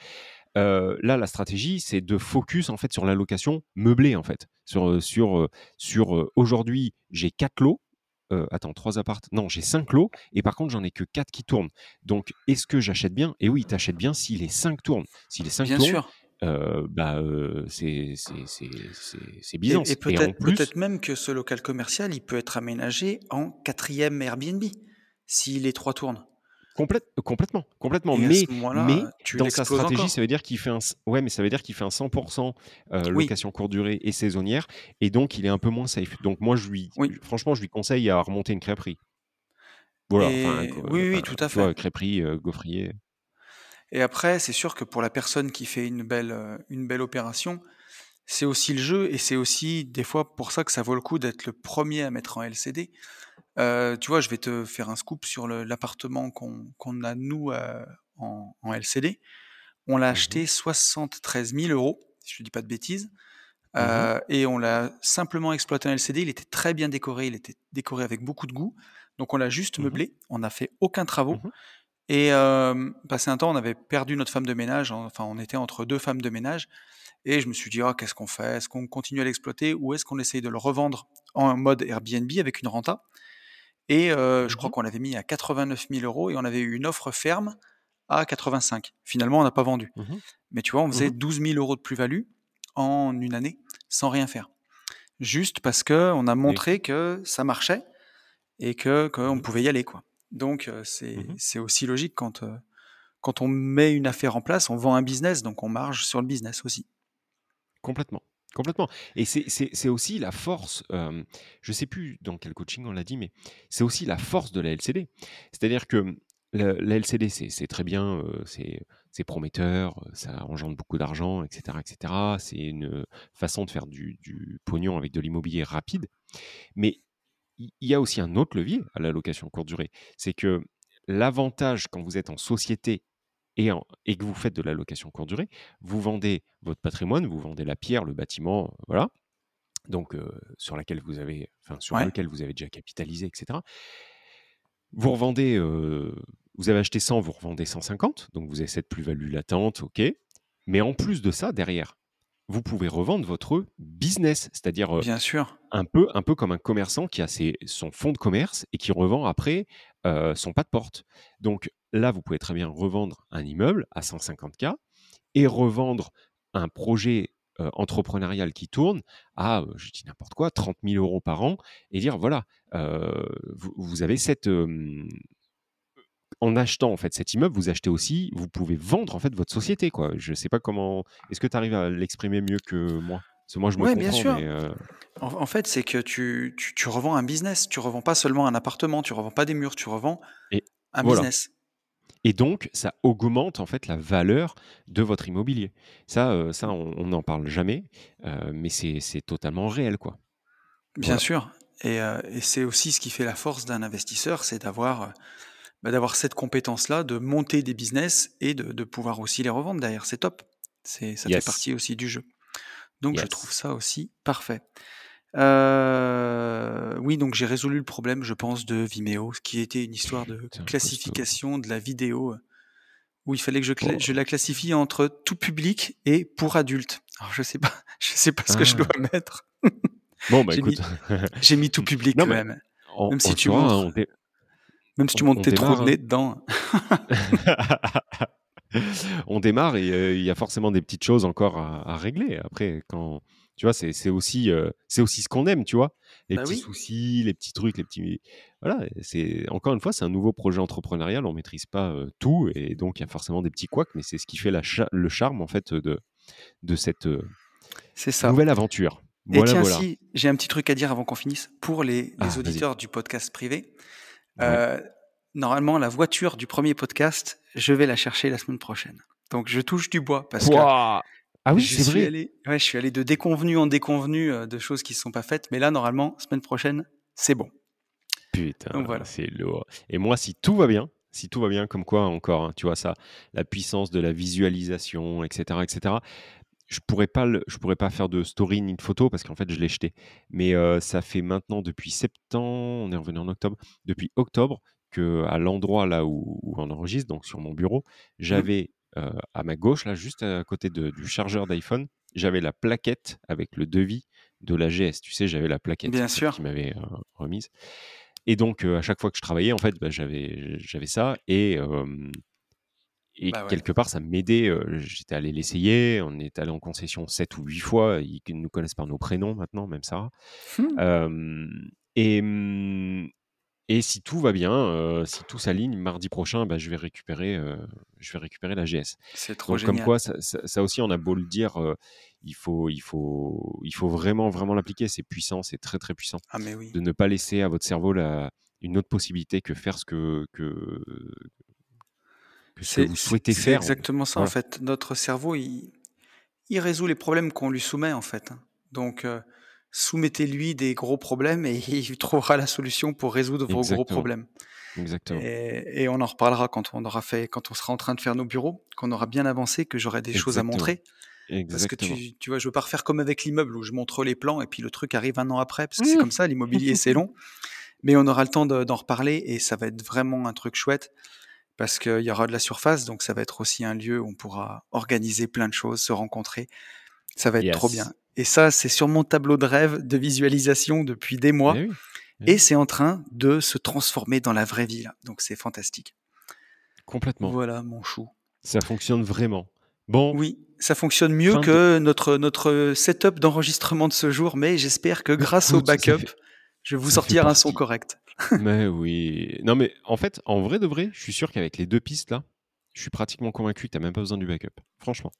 Euh, là, la stratégie, c'est de focus en fait sur la location meublée, en fait, sur sur sur euh, aujourd'hui, j'ai quatre lots. Euh, attends, trois appartes. Non, j'ai cinq lots. Et par contre, j'en ai que quatre qui tournent. Donc, est-ce que j'achète bien? Et oui, t'achètes bien si les cinq tournent. Si les cinq bien tournent, sûr. euh, bah, euh, c'est c'est- c'est- c'est- c'est Et, plus, peut-être même que ce local commercial, il peut être aménagé en quatrième Airbnb, si les trois tournent. Complètement, complètement. Mais, mais dans sa stratégie, ça veut dire qu'il fait un, ouais, mais ça veut dire qu'il fait un 100% euh, location courte durée et saisonnière, et donc il est un peu moins safe. Donc moi, je lui, franchement, je lui conseille à remonter une crêperie. Voilà. oui, oui, tout à fait. crêperie, euh, gaufrier. Et après, c'est sûr que pour la personne qui fait une belle, euh, une belle opération, c'est aussi le jeu et c'est aussi des fois pour ça que ça vaut le coup d'être le premier à mettre en LCD. Euh, tu vois, je vais te faire un scoop sur l'appartement qu'on a nous euh, en, LCD. On l'a mmh acheté 73 000 euros, si je ne dis pas de bêtises. Mmh euh, et on l'a simplement exploité en LCD. Il était très bien décoré, il était décoré avec beaucoup de goût. Donc on l'a juste mmh meublé, on n'a fait aucun travaux. Et passé un temps, on avait perdu notre femme de ménage, enfin on était entre deux femmes de ménage. Et je me suis dit, oh, qu'est-ce qu'on fait? Est-ce qu'on continue à l'exploiter ou est-ce qu'on essaye de le revendre en mode Airbnb avec une renta? Et euh, je crois mmh qu'on l'avait mis à 89 000 euros et on avait eu une offre ferme à 85. Finalement, on n'a pas vendu. Mmh Mais tu vois, on faisait 12 mmh 000 euros de plus-value en une année sans rien faire. Juste parce qu'on a montré que ça marchait et que qu'on pouvait y aller. quoi. Donc, c'est aussi logique quand, quand on met une affaire en place, on vend un business, donc on marge sur le business aussi. Complètement. Complètement. Et c'est aussi la force, je ne sais plus dans quel coaching on l'a dit, mais c'est aussi la force de la LCD. C'est-à-dire que la, LCD, c'est très bien, c'est prometteur, ça engendre beaucoup d'argent, etc. etc. C'est une façon de faire du, du pognon avec de l'immobilier rapide. Mais il y a aussi un autre levier à la location courte durée. C'est que l'avantage quand vous êtes en société et, que vous faites de la location courte durée, vous vendez votre patrimoine, vous vendez la pierre, le bâtiment, voilà, donc sur laquelle vous avez, enfin sur lequel vous avez déjà capitalisé, etc. Vous revendez, vous avez acheté 100, vous revendez 150, donc vous avez cette plus-value latente, ok. Mais en plus de ça, derrière, vous pouvez revendre votre business, c'est-à-dire Bien sûr. un peu, un peu comme un commerçant qui a ses, son fonds de commerce et qui revend après son pas de porte. Donc là, vous pouvez très bien revendre un immeuble à 150K et revendre un projet entrepreneurial qui tourne à, je dis n'importe quoi, 30 000 euros par an et dire voilà, vous, avez cette, en achetant en fait cet immeuble, vous achetez aussi, vous pouvez vendre en fait votre société quoi. Je sais pas comment. Est-ce que tu arrives à l'exprimer mieux que moi? Parce que moi je me ouais, comprends. bien sûr. Mais euh en, fait, c'est que tu, tu, revends un business. Tu revends pas seulement un appartement. Tu revends pas des murs. Tu revends un business. Et donc, ça augmente en fait la valeur de votre immobilier. Ça, euh, ça on n'en parle jamais, euh, mais c'est totalement réel, quoi. Bien sûr. Et, et c'est aussi ce qui fait la force d'un investisseur, c'est d'avoir bah, d'avoir cette compétence-là, de monter des business et de, pouvoir aussi les revendre derrière. C'est top. C'est, ça fait partie aussi du jeu. Donc je trouve ça aussi parfait. Euh, oui, donc j'ai résolu le problème, je pense, de Vimeo, ce qui était une histoire de classification de la vidéo, où il fallait que je, oh. je, la classifie entre tout public et pour adultes. Alors je sais pas, je sais pas ce que je ah. dois mettre. Bon, bah écoute. j'ai mis tout public quand même. même si tu vois, même si tu montes tes trous de nez hein. dedans. on démarre et euh, il y a forcément des petites choses encore à, régler. Après, quand tu vois, c'est aussi, euh, c'est aussi ce qu'on aime, tu vois. Les bah petits soucis, les petits trucs, les petits. Voilà, c'est encore une fois, c'est un nouveau projet entrepreneurial. On maîtrise pas euh, tout et donc il y a forcément des petits couacs, mais c'est ce qui fait la le charme en fait de, de cette ça. nouvelle aventure. et tiens, si j'ai un petit truc à dire avant qu'on finisse pour les, ah, auditeurs du podcast privé. Euh, normalement, la voiture du premier podcast, je vais la chercher la semaine prochaine. Donc, je touche du bois parce que. Ah oui, c'est vrai. Allé, ouais, je suis allé de déconvenu en déconvenu euh, de choses qui ne sont pas faites. Mais là, normalement, semaine prochaine, c'est bon. Putain, voilà. c'est lourd. Et moi, si tout va bien, si tout va bien, comme quoi encore, hein, tu vois ça, la puissance de la visualisation, etc., etc je pourrais pas je pourrais pas faire de story ni de photo parce qu'en fait je l'ai jeté. Mais euh, ça fait maintenant depuis septembre, on est revenu en octobre, depuis octobre que à l'endroit là où, on enregistre, donc sur mon bureau, mmh j'avais euh, à ma gauche là, juste à côté du chargeur d'iPhone, j'avais la plaquette avec le devis de la GS. Tu sais, j'avais la plaquette Bien sûr. qui m'avait euh, remise. Et donc à chaque fois que je travaillais, en fait, bah, j'avais j'avais ça et et bah quelque part, ça m'aidait. J'étais allé l'essayer. On est allé en concession 7 ou 8 fois. Ils nous connaissent par nos prénoms maintenant, même ça. Mmh. et, mmh, et si tout va bien, si tout s'aligne, mardi prochain, bah, je vais récupérer, je vais récupérer la GS. C'est trop Donc comme génial. quoi, ça ça aussi, on a beau le dire, il faut il faut il faut vraiment, vraiment l'appliquer. C'est puissant, c'est très, très puissant Ah mais oui. de ne pas laisser à votre cerveau la une autre possibilité que faire ce que que que ce que C'est vous c'est souhaitez c'est faire. exactement ça, en fait. Notre cerveau, il il résout les problèmes qu'on lui soumet, en fait, hein. Donc heu, soumettez-lui des gros problèmes et il trouvera la solution pour résoudre vos gros Exactement, problèmes exactement. et et on en reparlera quand on aura fait quand on sera en train de faire nos bureaux, qu'on aura bien avancé, que j'aurai des choses à Exactement, montrer. Parce que exactement. tu tu vois, je veux pas refaire comme avec l'immeuble où je montre les plans et puis le truc arrive 1 an après, parce que c'est comme ça l'immobilier, c'est long. Mais on aura le temps de d'en reparler et ça va être vraiment un truc chouette parce qu'il y aura de la surface, donc ça va être aussi un lieu où on pourra organiser plein de choses, se rencontrer. Ça va être trop bien et ça, c'est sur mon tableau de rêve de visualisation depuis des mois Eh oui, eh et c'est en train de se transformer dans la vraie vie là, donc c'est fantastique. Complètement. Voilà mon chou. Ça fonctionne vraiment. Bon Oui, ça fonctionne mieux de que notre notre setup d'enregistrement de ce jour, mais j'espère que grâce au écoute, backup, fait je vais vous ça sortir un son correct. Mais oui. Non, mais en fait, en vrai de vrai, je suis sûr qu'avec les 2 pistes là, je suis pratiquement convaincu que tu as même pas besoin du backup, franchement.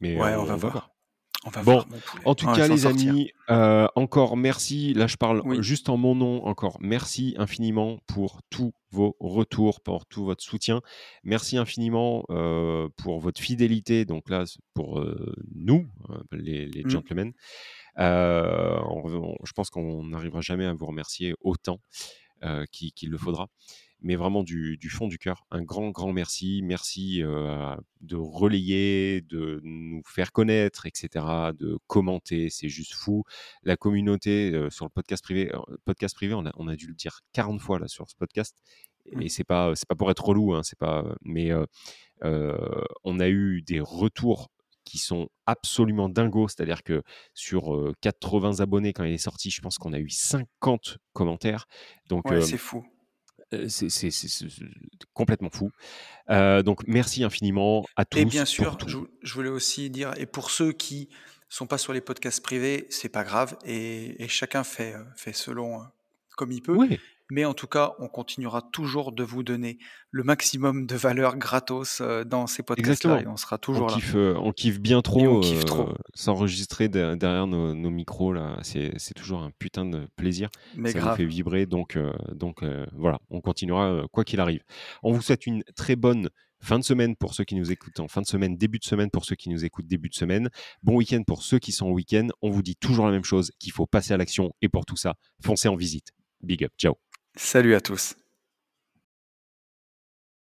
Mais Ouais, on va on va voir. voir. On va Bon, voir en tout On cas les sortir. amis, heu, encore merci. Là, je parle Oui. juste en mon nom encore. Merci infiniment pour tous vos retours, pour tout votre soutien. Merci infiniment, heu, pour votre fidélité, donc là, pour, nous, les les Mmh. gentlemen. On je pense qu'on n'arrivera jamais à vous remercier autant, qu'il qu'il le faudra. Mais vraiment du du fond du cœur, un grand, grand merci. Merci, heu, de relayer, de nous faire connaître et cetera, de commenter, c'est juste fou. La communauté, heu, sur le podcast privé, podcast privé, on a on a dû le dire 40 fois là sur ce podcast et Mmh. c'est pas, c'est pas pour être relou, hein, c'est pas, mais on a eu des retours qui sont absolument dingos. C'est-à-dire que sur, heu, 80 abonnés quand il est sorti, je pense qu'on a eu 50 commentaires. Donc Ouais, hem, c'est fou. heu, c'est complètement fou. Donc merci infiniment à Et bien tous sûr, je voulais aussi dire et pour ceux qui sont pas sur les podcasts privés, c'est pas grave et et chacun fait, fait selon, comme il peut. Ouais, Mais en tout cas, on continuera toujours de vous donner le maximum de valeur gratos, heu, dans ces podcasts-là et exactement. on sera On toujours là kiffe, heu, on kiffe bien et on trop, kiffe trop. s'enregistrer de derrière nos nos micros là, c'est c'est toujours un putain de plaisir. Mais Ça nous fait grave. vibrer donc donc voilà, on continuera, quoi qu'il arrive. On vous souhaite une très bonne fin de semaine pour ceux qui nous écoutent en fin de semaine, début de semaine pour ceux qui nous écoutent début de semaine. Bon week-end pour ceux qui sont en week-end. On vous dit toujours la même chose, qu'il faut passer à l'action et pour tout ça, foncez en visite. Big up, ciao. Salut à tous.